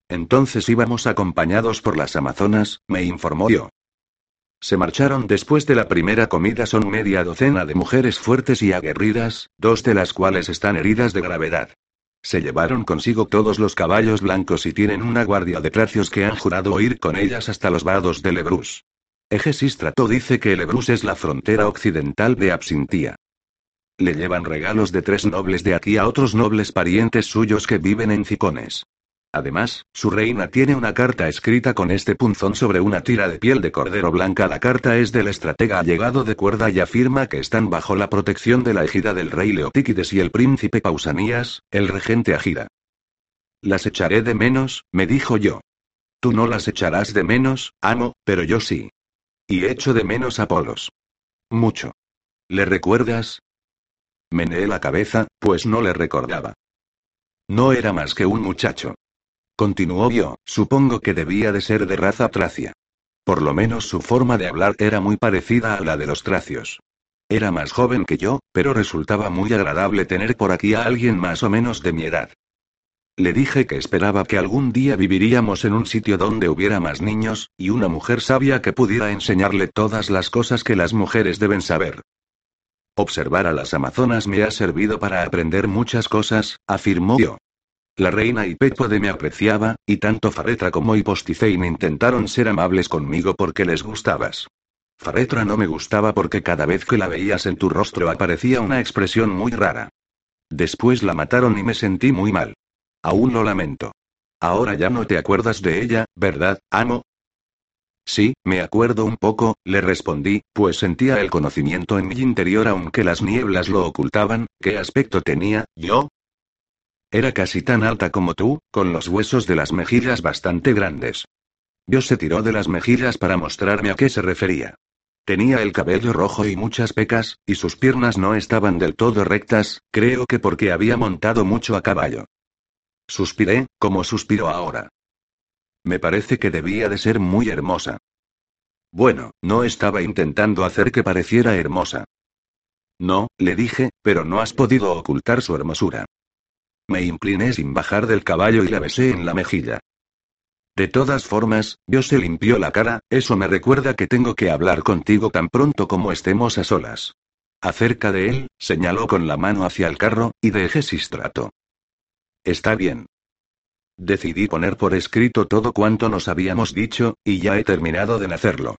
Entonces íbamos acompañados por las Amazonas, me informó yo. Se marcharon después de la primera comida. Son media docena de mujeres fuertes y aguerridas, dos de las cuales están heridas de gravedad. Se llevaron consigo todos los caballos blancos y tienen una guardia de tracios que han jurado ir con ellas hasta los vados de Lebrus. Egesistrato dice que Lebrus es la frontera occidental de Absintía. Le llevan regalos de tres nobles de aquí a otros nobles parientes suyos que viven en Cicones. Además, su reina tiene una carta escrita con este punzón sobre una tira de piel de cordero blanca. La carta es del estratega allegado de cuerda y afirma que están bajo la protección de la ejida del rey Leotíquides y el príncipe Pausanías, el regente Agira. Las echaré de menos, me dijo yo. Tú no las echarás de menos, amo, pero yo sí. Y echo de menos a Polos. Mucho. ¿Le recuerdas? Meneé la cabeza, pues no le recordaba. No era más que un muchacho. Continuó yo, supongo que debía de ser de raza tracia. Por lo menos su forma de hablar era muy parecida a la de los tracios. Era más joven que yo, pero resultaba muy agradable tener por aquí a alguien más o menos de mi edad. Le dije que esperaba que algún día viviríamos en un sitio donde hubiera más niños, y una mujer sabia que pudiera enseñarle todas las cosas que las mujeres deben saber. Observar a las amazonas me ha servido para aprender muchas cosas, afirmó yo. La reina Hipépode me apreciaba, y tanto Faretra como Hiposticein intentaron ser amables conmigo porque les gustabas. Faretra no me gustaba porque cada vez que la veías en tu rostro aparecía una expresión muy rara. Después la mataron y me sentí muy mal. Aún lo lamento. Ahora ya no te acuerdas de ella, ¿verdad, amo? Sí, me acuerdo un poco, le respondí, pues sentía el conocimiento en mi interior aunque las nieblas lo ocultaban, ¿qué aspecto tenía, yo? Era casi tan alta como tú, con los huesos de las mejillas bastante grandes. Yo se tiró de las mejillas para mostrarme a qué se refería. Tenía el cabello rojo y muchas pecas, y sus piernas no estaban del todo rectas, creo que porque había montado mucho a caballo. Suspiré, como suspiro ahora. Me parece que debía de ser muy hermosa. Bueno, no estaba intentando hacer que pareciera hermosa. No, le dije, pero no has podido ocultar su hermosura. Me incliné sin bajar del caballo y la besé en la mejilla. De todas formas, yo se limpió la cara, eso me recuerda que tengo que hablar contigo tan pronto como estemos a solas. Acerca de él, señaló con la mano hacia el carro, y de Egesistrato. Está bien. Decidí poner por escrito todo cuanto nos habíamos dicho, y ya he terminado de hacerlo.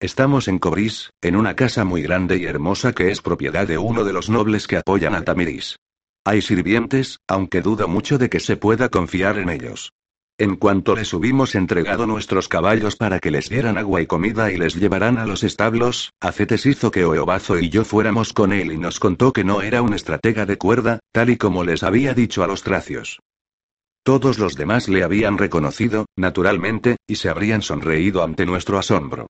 Estamos en Cobris, en una casa muy grande y hermosa que es propiedad de uno de los nobles que apoyan a Tamiris. Hay sirvientes, aunque dudo mucho de que se pueda confiar en ellos. En cuanto les hubimos entregado nuestros caballos para que les dieran agua y comida y les llevaran a los establos, Acetes hizo que Oeobazo y yo fuéramos con él y nos contó que no era un estratega de cuerda, tal y como les había dicho a los tracios. Todos los demás le habían reconocido, naturalmente, y se habrían sonreído ante nuestro asombro.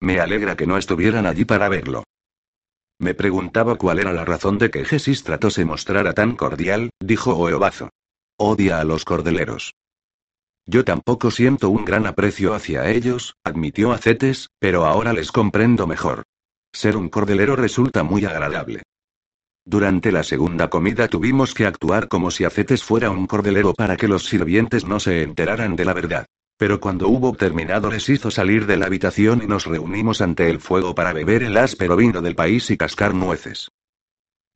Me alegra que no estuvieran allí para verlo. Me preguntaba cuál era la razón de que Gesístrato se mostrara tan cordial, dijo Oeobazo. Odia a los cordeleros. Yo tampoco siento un gran aprecio hacia ellos, admitió Acetes, pero ahora les comprendo mejor. Ser un cordelero resulta muy agradable. Durante la segunda comida tuvimos que actuar como si Acetes fuera un cordelero para que los sirvientes no se enteraran de la verdad. Pero cuando hubo terminado les hizo salir de la habitación y nos reunimos ante el fuego para beber el áspero vino del país y cascar nueces.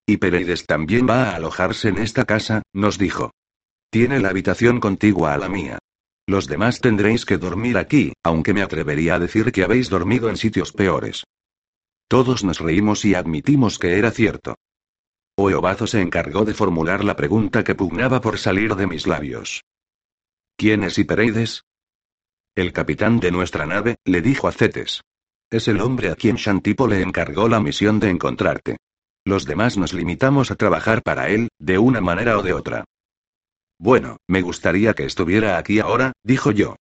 Y Pereides también va a alojarse en esta casa, nos dijo. Tiene la habitación contigua a la mía. Los demás tendréis que dormir aquí, aunque me atrevería a decir que habéis dormido en sitios peores. Todos nos reímos y admitimos que era cierto. Oeobazo se encargó de formular la pregunta que pugnaba por salir de mis labios. ¿Quién es Hipereides? El capitán de nuestra nave, le dijo a Cetes. Es el hombre a quien Shantipo le encargó la misión de encontrarte. Los demás nos limitamos a trabajar para él, de una manera o de otra. Bueno, me gustaría que estuviera aquí ahora, dijo yo.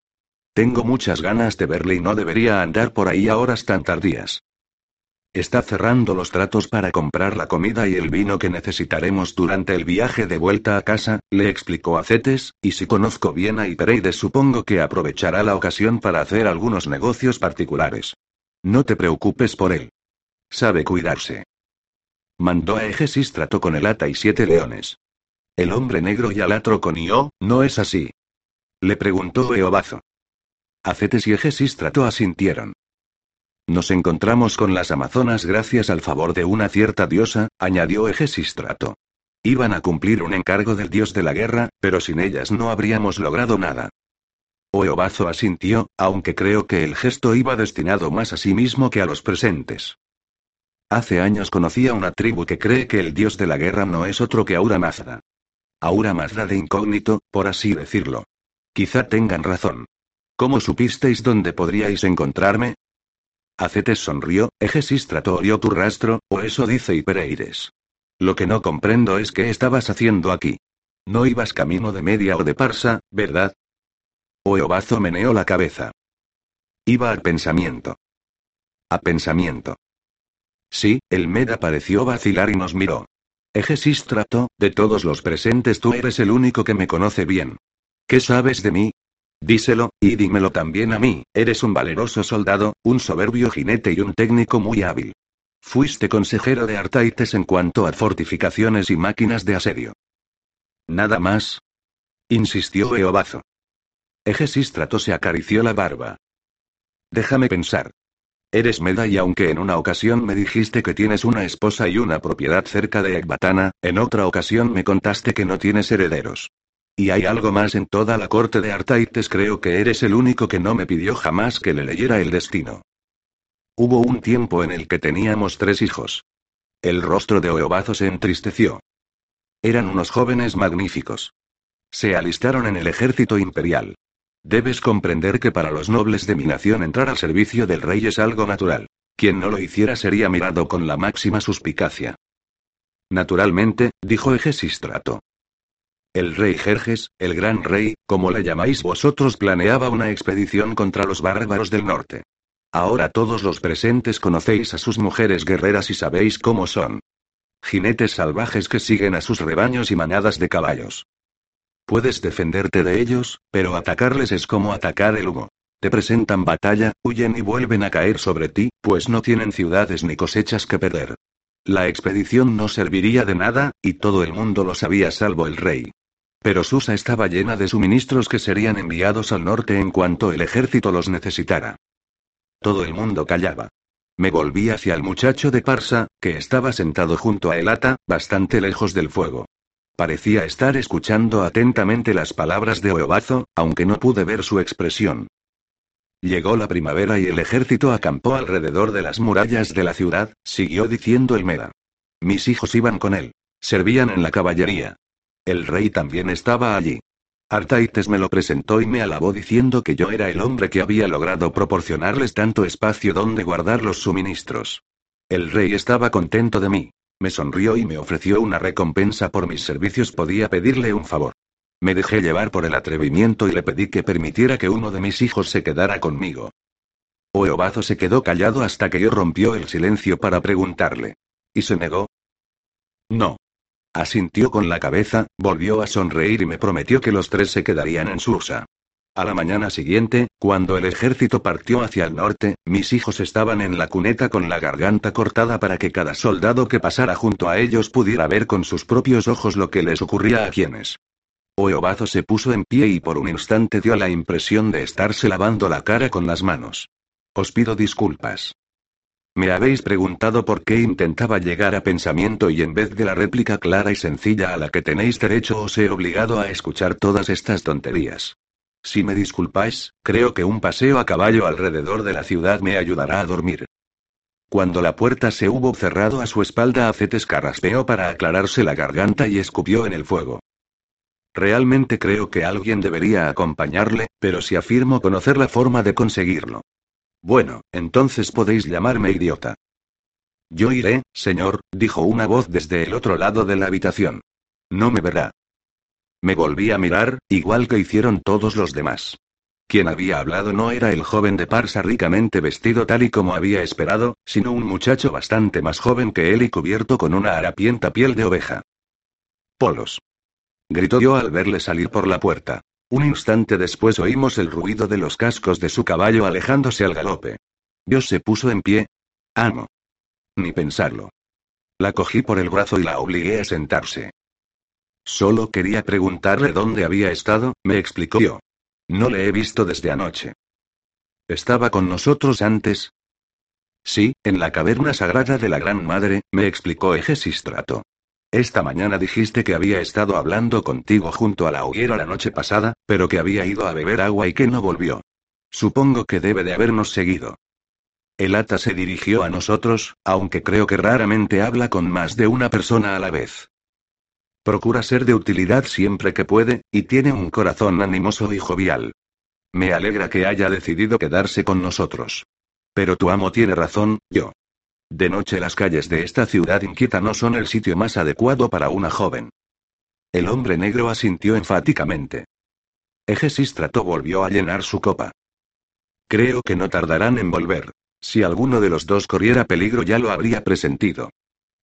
Tengo muchas ganas de verle y no debería andar por ahí a horas tan tardías. Está cerrando los tratos para comprar la comida y el vino que necesitaremos durante el viaje de vuelta a casa, le explicó a Cetes, y si conozco bien a Hipereides supongo que aprovechará la ocasión para hacer algunos negocios particulares. No te preocupes por él. Sabe cuidarse. Mandó a Egesístrato con el ata y siete leones. El hombre negro y alatro con Io, ¿no es así? Le preguntó Eobazo. Acetes y Egesístrato asintieron. Nos encontramos con las Amazonas gracias al favor de una cierta diosa, añadió Egesístrato. Iban a cumplir un encargo del dios de la guerra, pero sin ellas no habríamos logrado nada. Oeobazo asintió, aunque creo que el gesto iba destinado más a sí mismo que a los presentes. Hace años conocí a una tribu que cree que el dios de la guerra no es otro que Aura Mazda. Aura Mazda de incógnito, por así decirlo. Quizá tengan razón. ¿Cómo supisteis dónde podríais encontrarme? Acetes sonrió, Egesis trató tu rastro, o eso dice Hipereires. Lo que no comprendo es qué estabas haciendo aquí. No ibas camino de media o de parsa, ¿verdad? Oeobazo meneó la cabeza. Iba al pensamiento. A pensamiento. Sí, el Meda pareció vacilar y nos miró. Egesístrato, de todos los presentes tú eres el único que me conoce bien. ¿Qué sabes de mí? Díselo, y dímelo también a mí, eres un valeroso soldado, un soberbio jinete y un técnico muy hábil. Fuiste consejero de Artaites en cuanto a fortificaciones y máquinas de asedio. ¿Nada más? insistió Eobazo. Egesístrato se acarició la barba. Déjame pensar. Eres Meda y aunque en una ocasión me dijiste que tienes una esposa y una propiedad cerca de Ekbatana, en otra ocasión me contaste que no tienes herederos. Y hay algo más en toda la corte de Artaites, creo que eres el único que no me pidió jamás que le leyera el destino. Hubo un tiempo en el que teníamos tres hijos. El rostro de Oeobazo se entristeció. Eran unos jóvenes magníficos. Se alistaron en el ejército imperial. Debes comprender que para los nobles de mi nación entrar al servicio del rey es algo natural. Quien no lo hiciera sería mirado con la máxima suspicacia. Naturalmente, dijo Egesístrato. El rey Jerjes, el gran rey, como le llamáis vosotros, planeaba una expedición contra los bárbaros del norte. Ahora todos los presentes conocéis a sus mujeres guerreras y sabéis cómo son. Jinetes salvajes que siguen a sus rebaños y manadas de caballos. Puedes defenderte de ellos, pero atacarles es como atacar el humo. Te presentan batalla, huyen y vuelven a caer sobre ti, pues no tienen ciudades ni cosechas que perder. La expedición no serviría de nada, y todo el mundo lo sabía salvo el rey. Pero Susa estaba llena de suministros que serían enviados al norte en cuanto el ejército los necesitara. Todo el mundo callaba. Me volví hacia el muchacho de Parsa, que estaba sentado junto a Elata, bastante lejos del fuego. Parecía estar escuchando atentamente las palabras de Oebazo, aunque no pude ver su expresión. Llegó la primavera y el ejército acampó alrededor de las murallas de la ciudad, siguió diciendo el Meda. Mis hijos iban con él. Servían en la caballería. El rey también estaba allí. Artaites me lo presentó y me alabó diciendo que yo era el hombre que había logrado proporcionarles tanto espacio donde guardar los suministros. El rey estaba contento de mí. Me sonrió y me ofreció una recompensa por mis servicios. Podía pedirle un favor. Me dejé llevar por el atrevimiento y le pedí que permitiera que uno de mis hijos se quedara conmigo. Oeobazo se quedó callado hasta que yo rompió el silencio para preguntarle. ¿Y se negó? No. Asintió con la cabeza, volvió a sonreír y me prometió que los tres se quedarían en Susa. A la mañana siguiente, cuando el ejército partió hacia el norte, mis hijos estaban en la cuneta con la garganta cortada para que cada soldado que pasara junto a ellos pudiera ver con sus propios ojos lo que les ocurría a quienes. Oeobazo se puso en pie y por un instante dio la impresión de estarse lavando la cara con las manos. Os pido disculpas. Me habéis preguntado por qué intentaba llegar a pensamiento y en vez de la réplica clara y sencilla a la que tenéis derecho os he obligado a escuchar todas estas tonterías. Si me disculpáis, creo que un paseo a caballo alrededor de la ciudad me ayudará a dormir. Cuando la puerta se hubo cerrado a su espalda, Acetes carraspeó para aclararse la garganta y escupió en el fuego. Realmente creo que alguien debería acompañarle, pero si afirmo conocer la forma de conseguirlo. Bueno, entonces podéis llamarme idiota. Yo iré, señor, dijo una voz desde el otro lado de la habitación. No me verá. Me volví a mirar, igual que hicieron todos los demás. Quien había hablado no era el joven de Parsa ricamente vestido tal y como había esperado, sino un muchacho bastante más joven que él y cubierto con una harapienta piel de oveja. Polos. Gritó yo al verle salir por la puerta. Un instante después oímos el ruido de los cascos de su caballo alejándose al galope. Dios se puso en pie. Amo. Ni pensarlo. La cogí por el brazo y la obligué a sentarse. Solo quería preguntarle dónde había estado, me explicó yo. No le he visto desde anoche. ¿Estaba con nosotros antes? Sí, en la caverna sagrada de la Gran Madre, me explicó Egesistrato. Esta mañana dijiste que había estado hablando contigo junto a la hoguera la noche pasada, pero que había ido a beber agua y que no volvió. Supongo que debe de habernos seguido. El ata se dirigió a nosotros, aunque creo que raramente habla con más de una persona a la vez. Procura ser de utilidad siempre que puede, y tiene un corazón animoso y jovial. Me alegra que haya decidido quedarse con nosotros. Pero tu amo tiene razón, yo. De noche las calles de esta ciudad inquieta no son el sitio más adecuado para una joven. El hombre negro asintió enfáticamente. Egesístrato volvió a llenar su copa. Creo que no tardarán en volver. Si alguno de los dos corriera peligro ya lo habría presentido.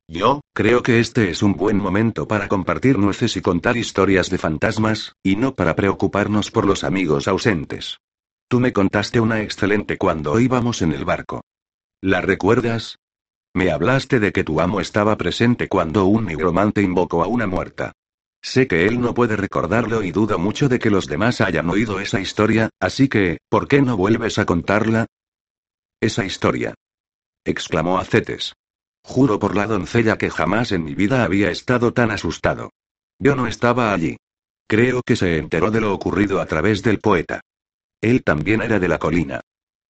Yo, creo que este es un buen momento para compartir nueces y contar historias de fantasmas, y no para preocuparnos por los amigos ausentes. Tú me contaste una excelente cuando íbamos en el barco. ¿La recuerdas? Me hablaste de que tu amo estaba presente cuando un nigromante invocó a una muerta. Sé que él no puede recordarlo y dudo mucho de que los demás hayan oído esa historia, así que, ¿por qué no vuelves a contarla? Esa historia. exclamó Acetes. Juro por la doncella que jamás en mi vida había estado tan asustado. Yo no estaba allí. Creo que se enteró de lo ocurrido a través del poeta. Él también era de la colina.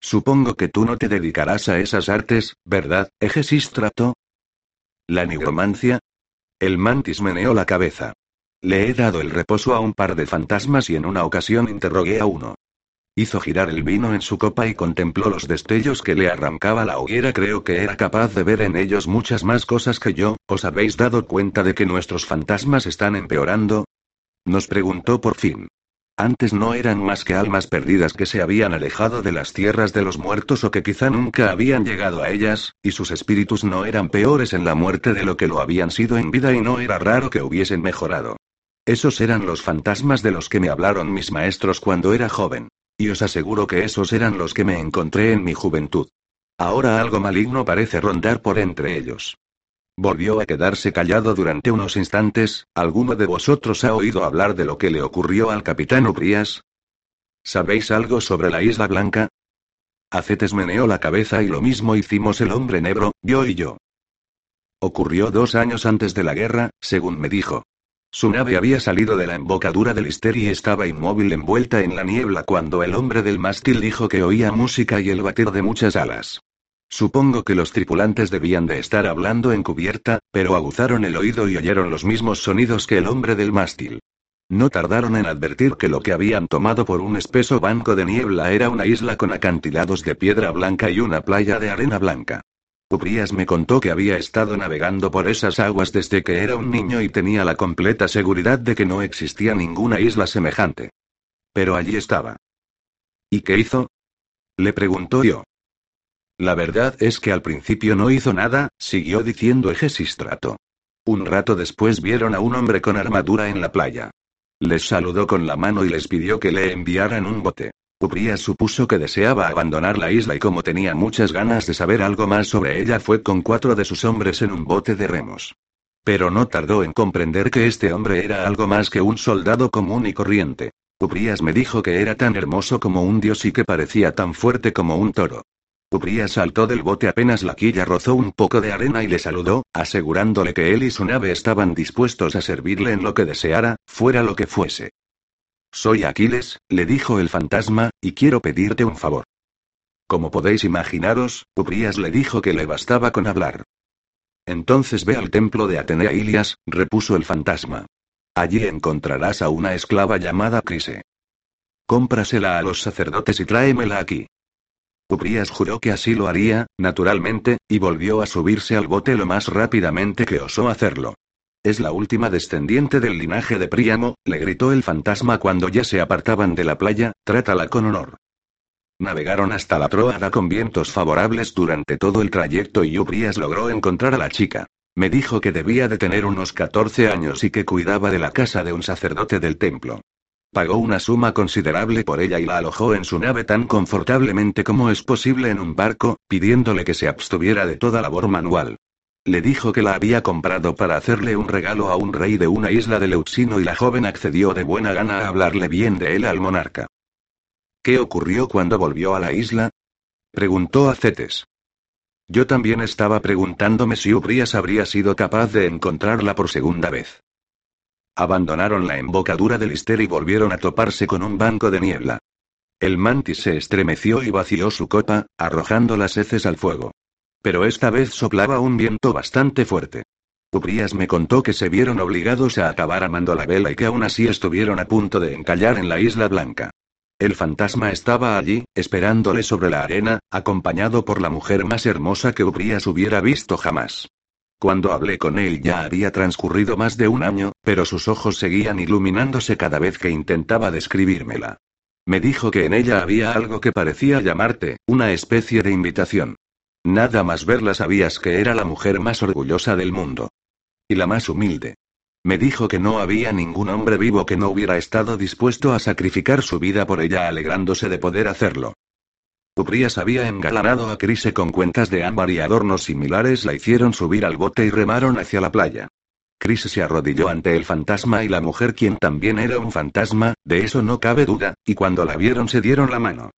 Supongo que tú no te dedicarás a esas artes, ¿verdad, Egesístrato? ¿La nigromancia? El mantis meneó la cabeza. Le he dado el reposo a un par de fantasmas y en una ocasión interrogué a uno. Hizo girar el vino en su copa y contempló los destellos que le arrancaba la hoguera. Creo que era capaz de ver en ellos muchas más cosas que yo. ¿Os habéis dado cuenta de que nuestros fantasmas están empeorando? Nos preguntó por fin. Antes no eran más que almas perdidas que se habían alejado de las tierras de los muertos o que quizá nunca habían llegado a ellas, y sus espíritus no eran peores en la muerte de lo que lo habían sido en vida y no era raro que hubiesen mejorado. Esos eran los fantasmas de los que me hablaron mis maestros cuando era joven. Y os aseguro que esos eran los que me encontré en mi juventud. Ahora algo maligno parece rondar por entre ellos. Volvió a quedarse callado durante unos instantes. ¿Alguno de vosotros ha oído hablar de lo que le ocurrió al capitán Ubrías? ¿Sabéis algo sobre la Isla Blanca? Acetes meneó la cabeza y lo mismo hicimos el hombre negro, yo y yo. Ocurrió dos años antes de la guerra, según me dijo. Su nave había salido de la embocadura del Ister y estaba inmóvil envuelta en la niebla cuando el hombre del mástil dijo que oía música y el batir de muchas alas. Supongo que los tripulantes debían de estar hablando en cubierta, pero aguzaron el oído y oyeron los mismos sonidos que el hombre del mástil. No tardaron en advertir que lo que habían tomado por un espeso banco de niebla era una isla con acantilados de piedra blanca y una playa de arena blanca. Ubrías me contó que había estado navegando por esas aguas desde que era un niño y tenía la completa seguridad de que no existía ninguna isla semejante. Pero allí estaba. ¿Y qué hizo? Le preguntó yo. La verdad es que al principio no hizo nada, siguió diciendo Egesistrato. Un rato después vieron a un hombre con armadura en la playa. Les saludó con la mano y les pidió que le enviaran un bote. Ubrías supuso que deseaba abandonar la isla y como tenía muchas ganas de saber algo más sobre ella fue con cuatro de sus hombres en un bote de remos. Pero no tardó en comprender que este hombre era algo más que un soldado común y corriente. Ubrías me dijo que era tan hermoso como un dios y que parecía tan fuerte como un toro. Ubrías saltó del bote apenas la quilla rozó un poco de arena y le saludó, asegurándole que él y su nave estaban dispuestos a servirle en lo que deseara, fuera lo que fuese. Soy Aquiles, le dijo el fantasma, y quiero pedirte un favor. Como podéis imaginaros, Ubrías le dijo que le bastaba con hablar. Entonces ve al templo de Atenea Ilias, repuso el fantasma. Allí encontrarás a una esclava llamada Crise. Cómprasela a los sacerdotes y tráemela aquí. Ubrías juró que así lo haría, naturalmente, y volvió a subirse al bote lo más rápidamente que osó hacerlo. Es la última descendiente del linaje de Príamo, le gritó el fantasma cuando ya se apartaban de la playa, trátala con honor. Navegaron hasta la Troada con vientos favorables durante todo el trayecto y Ubrías logró encontrar a la chica. Me dijo que debía de tener unos 14 años y que cuidaba de la casa de un sacerdote del templo. Pagó una suma considerable por ella y la alojó en su nave tan confortablemente como es posible en un barco, pidiéndole que se abstuviera de toda labor manual. Le dijo que la había comprado para hacerle un regalo a un rey de una isla de Leucino y la joven accedió de buena gana a hablarle bien de él al monarca. ¿Qué ocurrió cuando volvió a la isla? preguntó a Cetes. Yo también estaba preguntándome si Ubrías habría sido capaz de encontrarla por segunda vez. Abandonaron la embocadura del Ister y volvieron a toparse con un banco de niebla. El mantis se estremeció y vació su copa, arrojando las heces al fuego. Pero esta vez soplaba un viento bastante fuerte. Ubrías me contó que se vieron obligados a acabar amando la vela y que aún así estuvieron a punto de encallar en la Isla Blanca. El fantasma estaba allí, esperándole sobre la arena, acompañado por la mujer más hermosa que Ubrías hubiera visto jamás. Cuando hablé con él ya había transcurrido más de un año, pero sus ojos seguían iluminándose cada vez que intentaba describírmela. Me dijo que en ella había algo que parecía llamarte, una especie de invitación. Nada más verla sabías que era la mujer más orgullosa del mundo. Y la más humilde. Me dijo que no había ningún hombre vivo que no hubiera estado dispuesto a sacrificar su vida por ella alegrándose de poder hacerlo. Ubrías había engalanado a Crise con cuentas de ámbar y adornos similares la hicieron subir al bote y remaron hacia la playa. Crise se arrodilló ante el fantasma y la mujer quien también era un fantasma, de eso no cabe duda, y cuando la vieron se dieron la mano.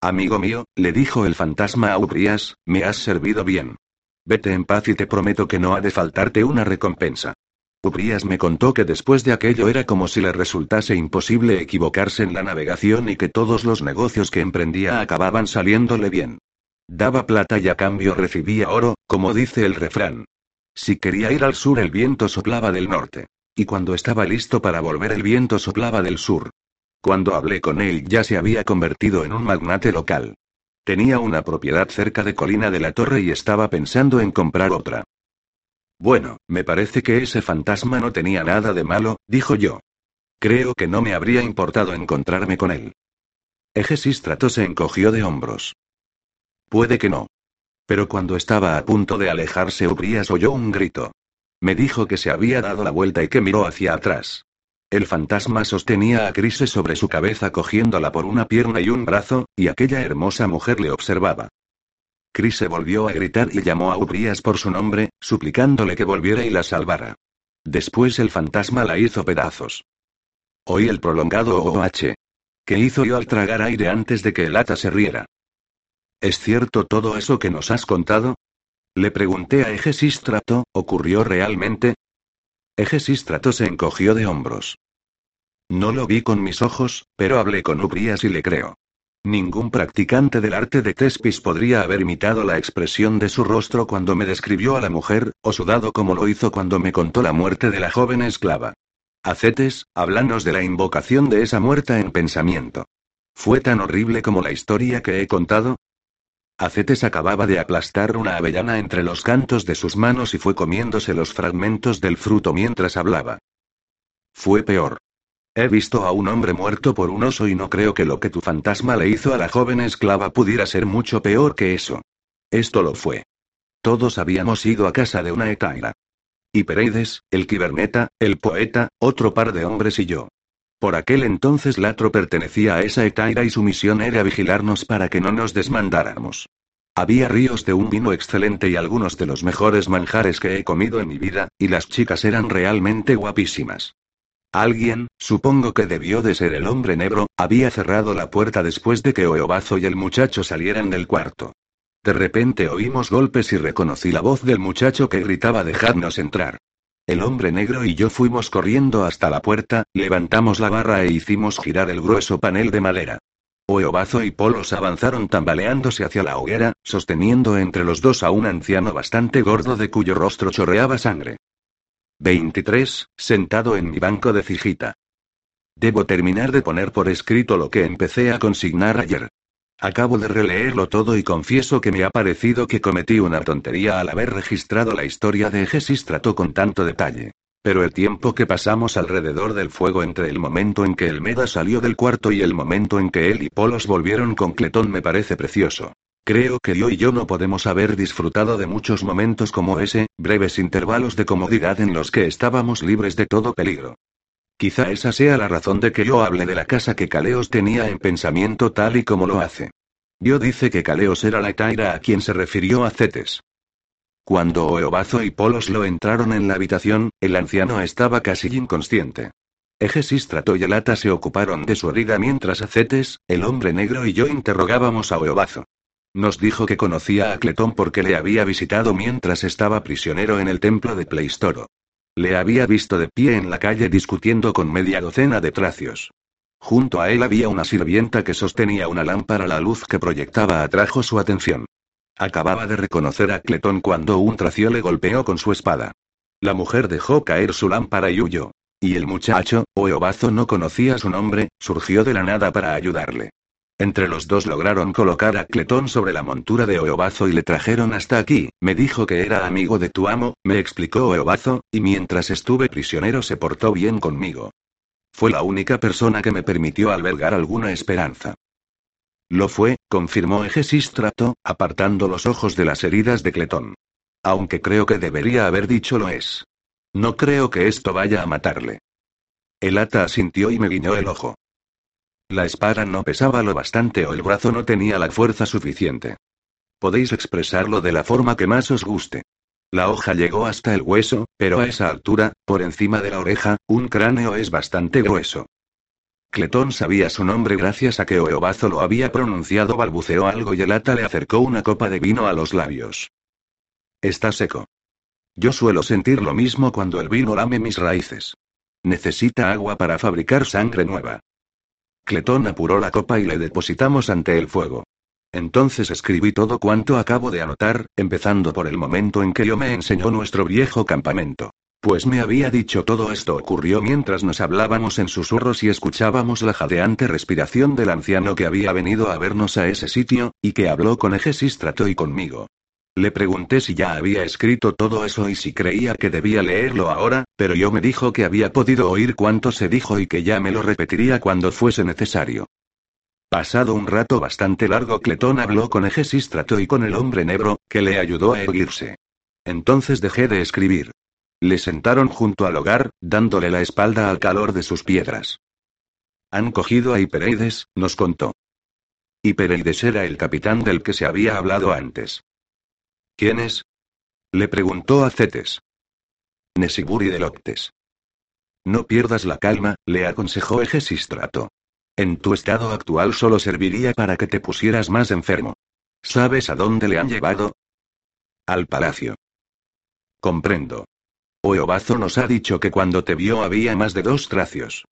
Amigo mío, le dijo el fantasma a Ubrías, me has servido bien. Vete en paz y te prometo que no ha de faltarte una recompensa. Ubrías me contó que después de aquello era como si le resultase imposible equivocarse en la navegación y que todos los negocios que emprendía acababan saliéndole bien. Daba plata y a cambio recibía oro, como dice el refrán. Si quería ir al sur el viento soplaba del norte. Y cuando estaba listo para volver el viento soplaba del sur. Cuando hablé con él ya se había convertido en un magnate local. Tenía una propiedad cerca de Colina de la Torre y estaba pensando en comprar otra. Bueno, me parece que ese fantasma no tenía nada de malo, dijo yo. Creo que no me habría importado encontrarme con él. Egesístrato se encogió de hombros. Puede que no. Pero cuando estaba a punto de alejarse, Ubrías oyó un grito. Me dijo que se había dado la vuelta y que miró hacia atrás. El fantasma sostenía a Crise sobre su cabeza cogiéndola por una pierna y un brazo, y aquella hermosa mujer le observaba. Chris se volvió a gritar y llamó a Ubrías por su nombre, suplicándole que volviera y la salvara. Después el fantasma la hizo pedazos. Oí el prolongado OH. ¿Qué hizo yo al tragar aire antes de que el ata se riera? ¿Es cierto todo eso que nos has contado? Le pregunté a Egesístrato, ¿ocurrió realmente? Egesístrato se encogió de hombros. No lo vi con mis ojos, pero hablé con Ubrías y le creo. Ningún practicante del arte de Tespis podría haber imitado la expresión de su rostro cuando me describió a la mujer, o sudado como lo hizo cuando me contó la muerte de la joven esclava. Acetes, háblanos de la invocación de esa muerta en pensamiento. ¿Fue tan horrible como la historia que he contado? Acetes acababa de aplastar una avellana entre los cantos de sus manos y fue comiéndose los fragmentos del fruto mientras hablaba. Fue peor. He visto a un hombre muerto por un oso y no creo que lo que tu fantasma le hizo a la joven esclava pudiera ser mucho peor que eso. Esto lo fue. Todos habíamos ido a casa de una etaira. Y Pereides, el kiberneta, el poeta, otro par de hombres y yo. Por aquel entonces Latro pertenecía a esa etaira y su misión era vigilarnos para que no nos desmandáramos. Había ríos de un vino excelente y algunos de los mejores manjares que he comido en mi vida, y las chicas eran realmente guapísimas. Alguien, supongo que debió de ser el hombre negro, había cerrado la puerta después de que Oeobazo y el muchacho salieran del cuarto. De repente oímos golpes y reconocí la voz del muchacho que gritaba dejadnos entrar. El hombre negro y yo fuimos corriendo hasta la puerta, levantamos la barra e hicimos girar el grueso panel de madera. Oeobazo y Polos avanzaron tambaleándose hacia la hoguera, sosteniendo entre los dos a un anciano bastante gordo de cuyo rostro chorreaba sangre. 23, sentado en mi banco de cijita. Debo terminar de poner por escrito lo que empecé a consignar ayer. Acabo de releerlo todo y confieso que me ha parecido que cometí una tontería al haber registrado la historia de Egesístrato con tanto detalle. Pero el tiempo que pasamos alrededor del fuego entre el momento en que el Meda salió del cuarto y el momento en que él y Polos volvieron con Cletón me parece precioso. Creo que yo y yo no podemos haber disfrutado de muchos momentos como ese, breves intervalos de comodidad en los que estábamos libres de todo peligro. Quizá esa sea la razón de que yo hable de la casa que Caleos tenía en pensamiento tal y como lo hace. Yo dice que Caleos era la Taira a quien se refirió a Cetes. Cuando Oeobazo y Polos lo entraron en la habitación, el anciano estaba casi inconsciente. Egesístrato y Elata se ocuparon de su herida mientras Acetes, el hombre negro y yo interrogábamos a Oeobazo. Nos dijo que conocía a Cletón porque le había visitado mientras estaba prisionero en el templo de Pleistoro. Le había visto de pie en la calle discutiendo con media docena de tracios. Junto a él había una sirvienta que sostenía una lámpara. La luz que proyectaba atrajo su atención. Acababa de reconocer a Cletón cuando un tracio le golpeó con su espada. La mujer dejó caer su lámpara y huyó. Y el muchacho, Oeobazo no conocía su nombre, surgió de la nada para ayudarle. Entre los dos lograron colocar a Cletón sobre la montura de Oeobazo y le trajeron hasta aquí. Me dijo que era amigo de tu amo, me explicó Oeobazo, y mientras estuve prisionero se portó bien conmigo. Fue la única persona que me permitió albergar alguna esperanza. Lo fue, confirmó Egesístrato, apartando los ojos de las heridas de Cletón. Aunque creo que debería haber dicho lo es. No creo que esto vaya a matarle. El ata asintió y me guiñó el ojo. La espada no pesaba lo bastante o el brazo no tenía la fuerza suficiente. Podéis expresarlo de la forma que más os guste. La hoja llegó hasta el hueso, pero a esa altura, por encima de la oreja, un cráneo es bastante grueso. Cletón sabía su nombre gracias a que Oeobazo lo había pronunciado, balbuceó algo y el ata le acercó una copa de vino a los labios. Está seco. Yo suelo sentir lo mismo cuando el vino lame mis raíces. Necesita agua para fabricar sangre nueva. Cletón apuró la copa y le depositamos ante el fuego. Entonces escribí todo cuanto acabo de anotar, empezando por el momento en que yo me enseñó nuestro viejo campamento. Pues me había dicho todo esto ocurrió mientras nos hablábamos en susurros y escuchábamos la jadeante respiración del anciano que había venido a vernos a ese sitio, y que habló con Egesístrato y conmigo. Le pregunté si ya había escrito todo eso y si creía que debía leerlo ahora, pero yo me dijo que había podido oír cuanto se dijo y que ya me lo repetiría cuando fuese necesario. Pasado un rato bastante largo, Cletón habló con Egesístrato y con el hombre negro, que le ayudó a erguirse. Entonces dejé de escribir. Le sentaron junto al hogar, dándole la espalda al calor de sus piedras. Han cogido a Hipereides, nos contó. Y Pereides era el capitán del que se había hablado antes. ¿Quién es? Le preguntó a Cetes. Nesiguri de Loctes. No pierdas la calma, le aconsejó Egesistrato. En tu estado actual solo serviría para que te pusieras más enfermo. ¿Sabes a dónde le han llevado? Al palacio. Comprendo. Oeobazo nos ha dicho que cuando te vio había más de dos tracios.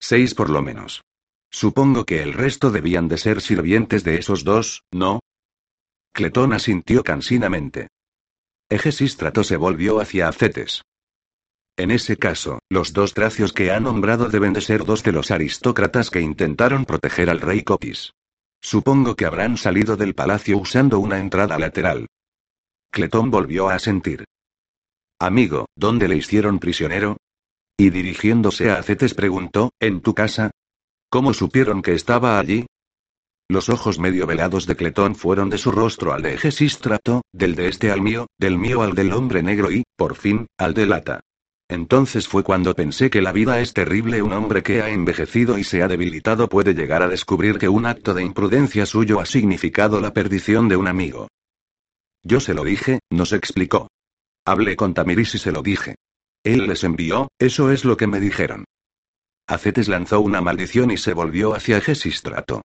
Seis por lo menos. Supongo que el resto debían de ser sirvientes de esos dos, ¿no? Cletón asintió cansinamente. Egesístrato se volvió hacia Acetes. En ese caso, los dos tracios que ha nombrado deben de ser dos de los aristócratas que intentaron proteger al rey Copis. Supongo que habrán salido del palacio usando una entrada lateral. Cletón volvió a asentir. Amigo, ¿dónde le hicieron prisionero? Y dirigiéndose a Acetes preguntó, ¿en tu casa? ¿Cómo supieron que estaba allí? Los ojos medio velados de Cletón fueron de su rostro al de Egesístrato, del de este al mío, del mío al del hombre negro y, por fin, al de Lata. Entonces fue cuando pensé que la vida es terrible. Un hombre que ha envejecido y se ha debilitado puede llegar a descubrir que un acto de imprudencia suyo ha significado la perdición de un amigo. Yo se lo dije, nos explicó. Hablé con Tamiris y se lo dije. Él les envió, eso es lo que me dijeron. Acetes lanzó una maldición y se volvió hacia Gesistrato.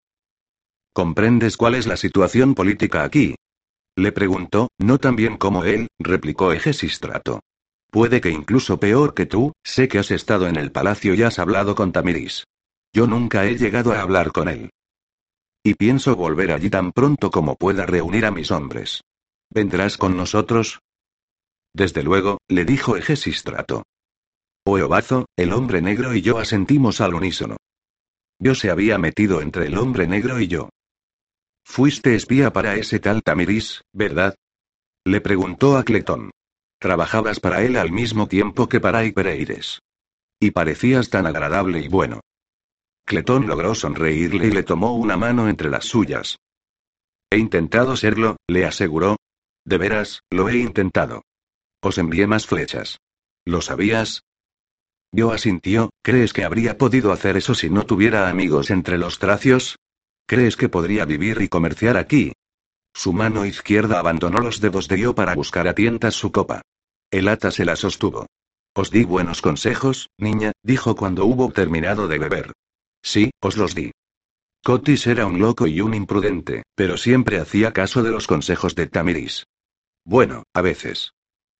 ¿Comprendes cuál es la situación política aquí? Le preguntó, no tan bien como él, replicó Egesistrato. Puede que incluso peor que tú, sé que has estado en el palacio y has hablado con Tamiris. Yo nunca he llegado a hablar con él. Y pienso volver allí tan pronto como pueda reunir a mis hombres. ¿Vendrás con nosotros? Desde luego, le dijo Egesistrato. Oeobazo, el hombre negro y yo asentimos al unísono. Yo se había metido entre el hombre negro y yo. Fuiste espía para ese tal Tamiris, ¿verdad? Le preguntó a Cletón. Trabajabas para él al mismo tiempo que para Ipereires. Y parecías tan agradable y bueno. Cletón logró sonreírle y le tomó una mano entre las suyas. He intentado serlo, le aseguró. De veras, lo he intentado. Os envié más flechas. ¿Lo sabías? Yo asintió, ¿crees que habría podido hacer eso si no tuviera amigos entre los tracios? ¿Crees que podría vivir y comerciar aquí? Su mano izquierda abandonó los dedos de Yo para buscar a tientas su copa. El ata se la sostuvo. Os di buenos consejos, niña, dijo cuando hubo terminado de beber. Sí, os los di. Cotis era un loco y un imprudente, pero siempre hacía caso de los consejos de Tamiris. Bueno, a veces.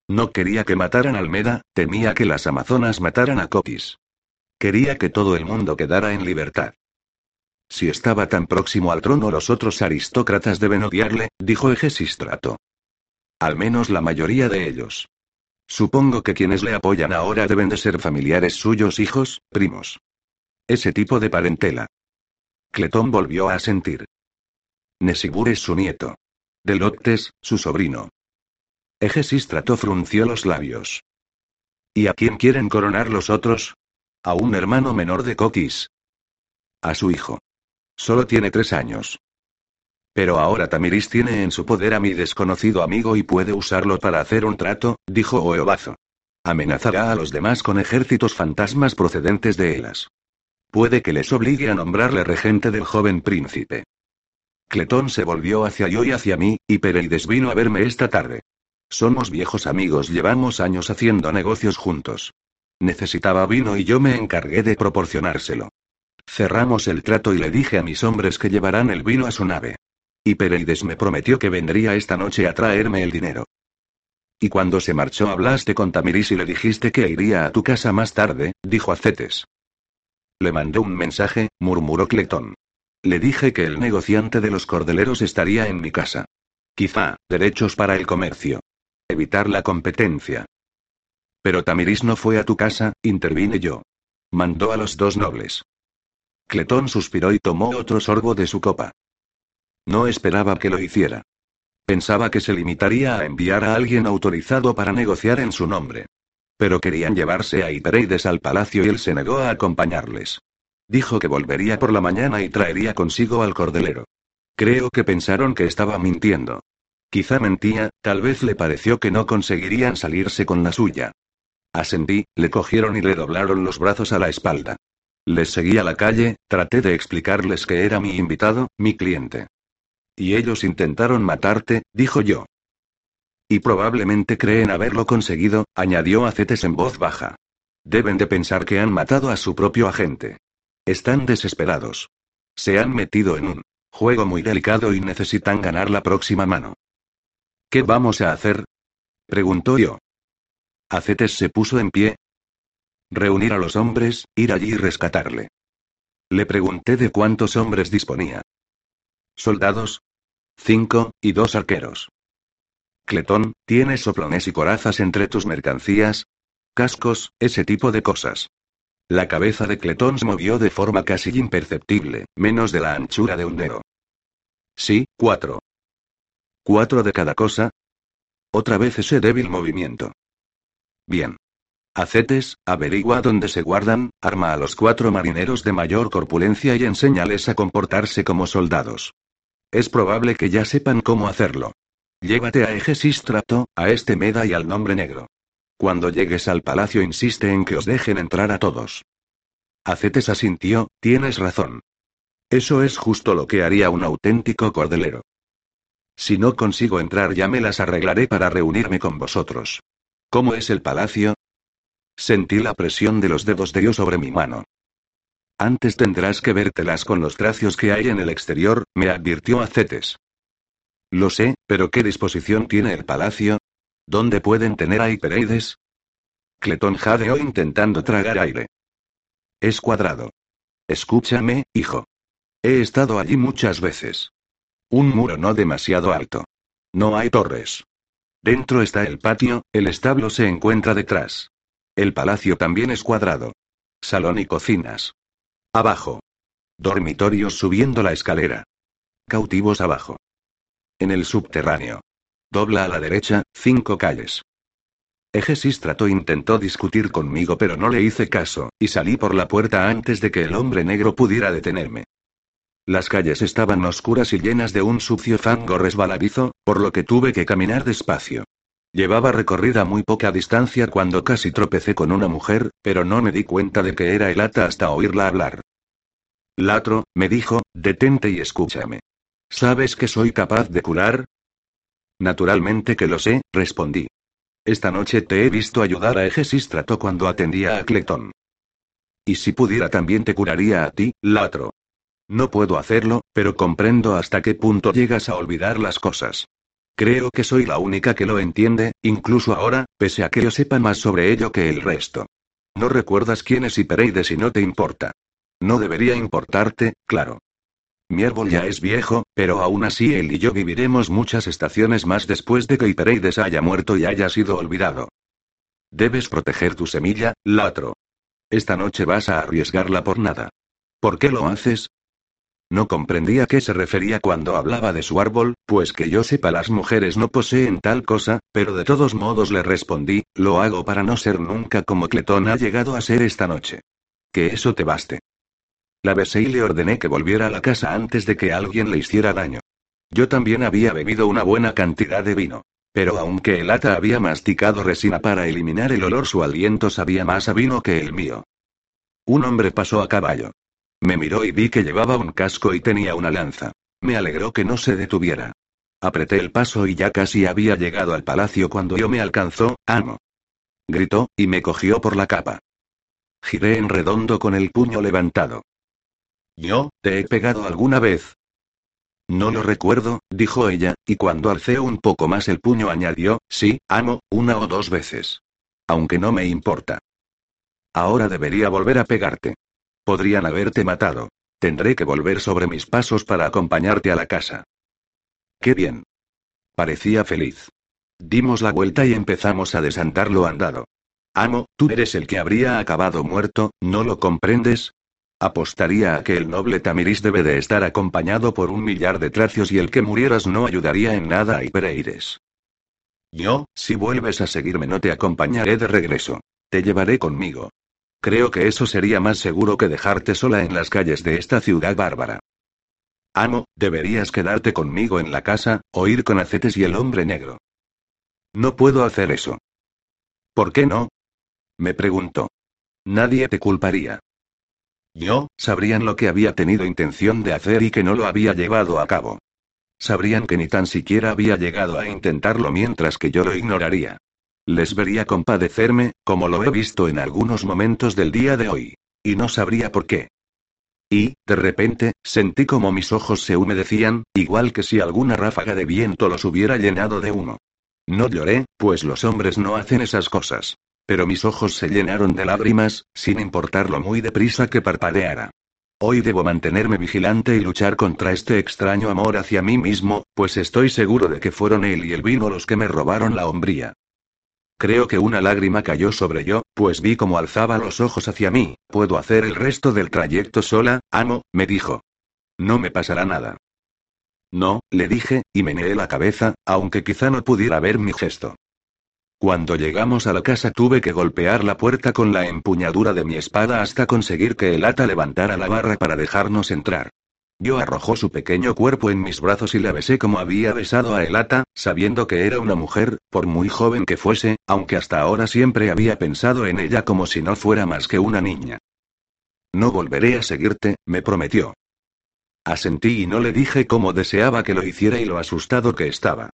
No quería que mataran a Almeda, temía que las amazonas mataran a Cotis. Quería que todo el mundo quedara en libertad. Si estaba tan próximo al trono, los otros aristócratas deben odiarle, dijo Egesistrato. Al menos la mayoría de ellos. Supongo que quienes le apoyan ahora deben de ser familiares suyos, hijos, primos. Ese tipo de parentela. Cletón volvió a sentir. Nesibur es su nieto. Deloctes, su sobrino. Egesístrato frunció los labios. ¿Y a quién quieren coronar los otros? A un hermano menor de Coquis. A su hijo. Solo tiene tres años. Pero ahora Tamiris tiene en su poder a mi desconocido amigo y puede usarlo para hacer un trato, dijo Oeobazo. Amenazará a los demás con ejércitos fantasmas procedentes de Elas. Puede que les obligue a nombrarle regente del joven príncipe. Cletón se volvió hacia yo y hacia mí, y Pereides vino a verme esta tarde. Somos viejos amigos, llevamos años haciendo negocios juntos. Necesitaba vino y yo me encargué de proporcionárselo. Cerramos el trato y le dije a mis hombres que llevarán el vino a su nave. Y Pereides me prometió que vendría esta noche a traerme el dinero. Y cuando se marchó hablaste con Tamiris y le dijiste que iría a tu casa más tarde, dijo Acetes. Le mandé un mensaje, murmuró Cletón. Le dije que el negociante de los cordeleros estaría en mi casa. Quizá, derechos para el comercio. Evitar la competencia. Pero Tamiris no fue a tu casa, intervine yo. Mandó a los dos nobles. Cletón suspiró y tomó otro sorbo de su copa. No esperaba que lo hiciera. Pensaba que se limitaría a enviar a alguien autorizado para negociar en su nombre. Pero querían llevarse a Hipereides al palacio y él se negó a acompañarles. Dijo que volvería por la mañana y traería consigo al cordelero. Creo que pensaron que estaba mintiendo. Quizá mentía, tal vez le pareció que no conseguirían salirse con la suya. Ascendí, le cogieron y le doblaron los brazos a la espalda. Les seguí a la calle, traté de explicarles que era mi invitado, mi cliente. Y ellos intentaron matarte, dijo yo. Y probablemente creen haberlo conseguido, añadió Acetes en voz baja. Deben de pensar que han matado a su propio agente. Están desesperados. Se han metido en un juego muy delicado y necesitan ganar la próxima mano. ¿Qué vamos a hacer? preguntó yo. Acetes se puso en pie. Reunir a los hombres, ir allí y rescatarle. Le pregunté de cuántos hombres disponía. Soldados. Cinco, y dos arqueros. Cletón, ¿tienes soplones y corazas entre tus mercancías? Cascos, ese tipo de cosas. La cabeza de Cletón se movió de forma casi imperceptible, menos de la anchura de un dedo. Sí, cuatro. ¿Cuatro de cada cosa? Otra vez ese débil movimiento. Bien. Acetes, averigua dónde se guardan, arma a los cuatro marineros de mayor corpulencia y enséñales a comportarse como soldados. Es probable que ya sepan cómo hacerlo. Llévate a Egesístrato, a este Meda y al nombre negro. Cuando llegues al palacio insiste en que os dejen entrar a todos. Acetes asintió, tienes razón. Eso es justo lo que haría un auténtico cordelero. Si no consigo entrar ya me las arreglaré para reunirme con vosotros. ¿Cómo es el palacio? Sentí la presión de los dedos de Dios sobre mi mano. Antes tendrás que vértelas con los tracios que hay en el exterior, me advirtió Acetes. Lo sé, pero ¿qué disposición tiene el palacio? ¿Dónde pueden tener a Hipereides? Cletón jadeó intentando tragar aire. Es cuadrado. Escúchame, hijo. He estado allí muchas veces. Un muro no demasiado alto. No hay torres. Dentro está el patio, el establo se encuentra detrás. El palacio también es cuadrado. Salón y cocinas. Abajo. Dormitorios subiendo la escalera. Cautivos abajo. En el subterráneo. Dobla a la derecha, cinco calles. Egesístrato intentó discutir conmigo pero no le hice caso, y salí por la puerta antes de que el hombre negro pudiera detenerme. Las calles estaban oscuras y llenas de un sucio fango resbaladizo, por lo que tuve que caminar despacio. Llevaba recorrida muy poca distancia cuando casi tropecé con una mujer, pero no me di cuenta de que era Elata hasta oírla hablar. Latro, me dijo, detente y escúchame. ¿Sabes que soy capaz de curar? Naturalmente que lo sé, respondí. Esta noche te he visto ayudar a Egesístrato cuando atendía a Cletón. Y si pudiera también te curaría a ti, Latro. No puedo hacerlo, pero comprendo hasta qué punto llegas a olvidar las cosas. Creo que soy la única que lo entiende, incluso ahora, pese a que yo sepa más sobre ello que el resto. No recuerdas quién es Hipereides y no te importa. No debería importarte, claro. Mi árbol ya es viejo, pero aún así él y yo viviremos muchas estaciones más después de que Hipereides haya muerto y haya sido olvidado. Debes proteger tu semilla, Latro. Esta noche vas a arriesgarla por nada. ¿Por qué lo haces? No comprendía a qué se refería cuando hablaba de su árbol, pues que yo sepa las mujeres no poseen tal cosa, pero de todos modos le respondí, lo hago para no ser nunca como Cletón ha llegado a ser esta noche. Que eso te baste. La besé y le ordené que volviera a la casa antes de que alguien le hiciera daño. Yo también había bebido una buena cantidad de vino. Pero aunque el ata había masticado resina para eliminar el olor, su aliento sabía más a vino que el mío. Un hombre pasó a caballo. Me miró y vi que llevaba un casco y tenía una lanza. Me alegró que no se detuviera. Apreté el paso y ya casi había llegado al palacio cuando yo me alcanzó, amo. Gritó, y me cogió por la capa. Giré en redondo con el puño levantado. ¿Yo, te he pegado alguna vez? No lo recuerdo, dijo ella, y cuando alcé un poco más el puño añadió, sí, amo, una o dos veces. Aunque no me importa. Ahora debería volver a pegarte. Podrían haberte matado. Tendré que volver sobre mis pasos para acompañarte a la casa. Qué bien. Parecía feliz. Dimos la vuelta y empezamos a desandar lo andado. Amo, tú eres el que habría acabado muerto, ¿no lo comprendes? Apostaría a que el noble Tamiris debe de estar acompañado por un millar de tracios y el que murieras no ayudaría en nada a Hipereires. Yo, si vuelves a seguirme no te acompañaré de regreso. Te llevaré conmigo. Creo que eso sería más seguro que dejarte sola en las calles de esta ciudad bárbara. Amo, deberías quedarte conmigo en la casa, o ir con Acetes y el hombre negro. No puedo hacer eso. ¿Por qué no? Me preguntó. Nadie te culparía. Yo, sabrían lo que había tenido intención de hacer y que no lo había llevado a cabo. Sabrían que ni tan siquiera había llegado a intentarlo mientras que yo lo ignoraría. Les vería compadecerme, como lo he visto en algunos momentos del día de hoy. Y no sabría por qué. Y, de repente, sentí como mis ojos se humedecían, igual que si alguna ráfaga de viento los hubiera llenado de humo. No lloré, pues los hombres no hacen esas cosas. Pero mis ojos se llenaron de lágrimas, sin importar lo muy deprisa que parpadeara. Hoy debo mantenerme vigilante y luchar contra este extraño amor hacia mí mismo, pues estoy seguro de que fueron él y el vino los que me robaron la hombría. Creo que una lágrima cayó sobre yo, pues vi cómo alzaba los ojos hacia mí. Puedo hacer el resto del trayecto sola, amo, me dijo. No me pasará nada. No, le dije, y meneé la cabeza, aunque quizá no pudiera ver mi gesto. Cuando llegamos a la casa tuve que golpear la puerta con la empuñadura de mi espada hasta conseguir que el ata levantara la barra para dejarnos entrar. Yo arrojó su pequeño cuerpo en mis brazos y la besé como había besado a Elata, sabiendo que era una mujer, por muy joven que fuese, aunque hasta ahora siempre había pensado en ella como si no fuera más que una niña. No volveré a seguirte, me prometió. Asentí y no le dije cómo deseaba que lo hiciera y lo asustado que estaba.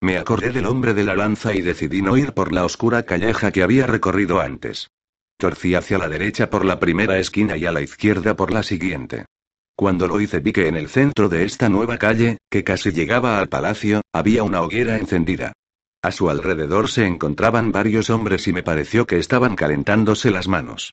Me acordé del hombre de la lanza y decidí no ir por la oscura calleja que había recorrido antes. Torcí hacia la derecha por la primera esquina y a la izquierda por la siguiente. Cuando lo hice vi que en el centro de esta nueva calle, que casi llegaba al palacio, había una hoguera encendida. A su alrededor se encontraban varios hombres y me pareció que estaban calentándose las manos.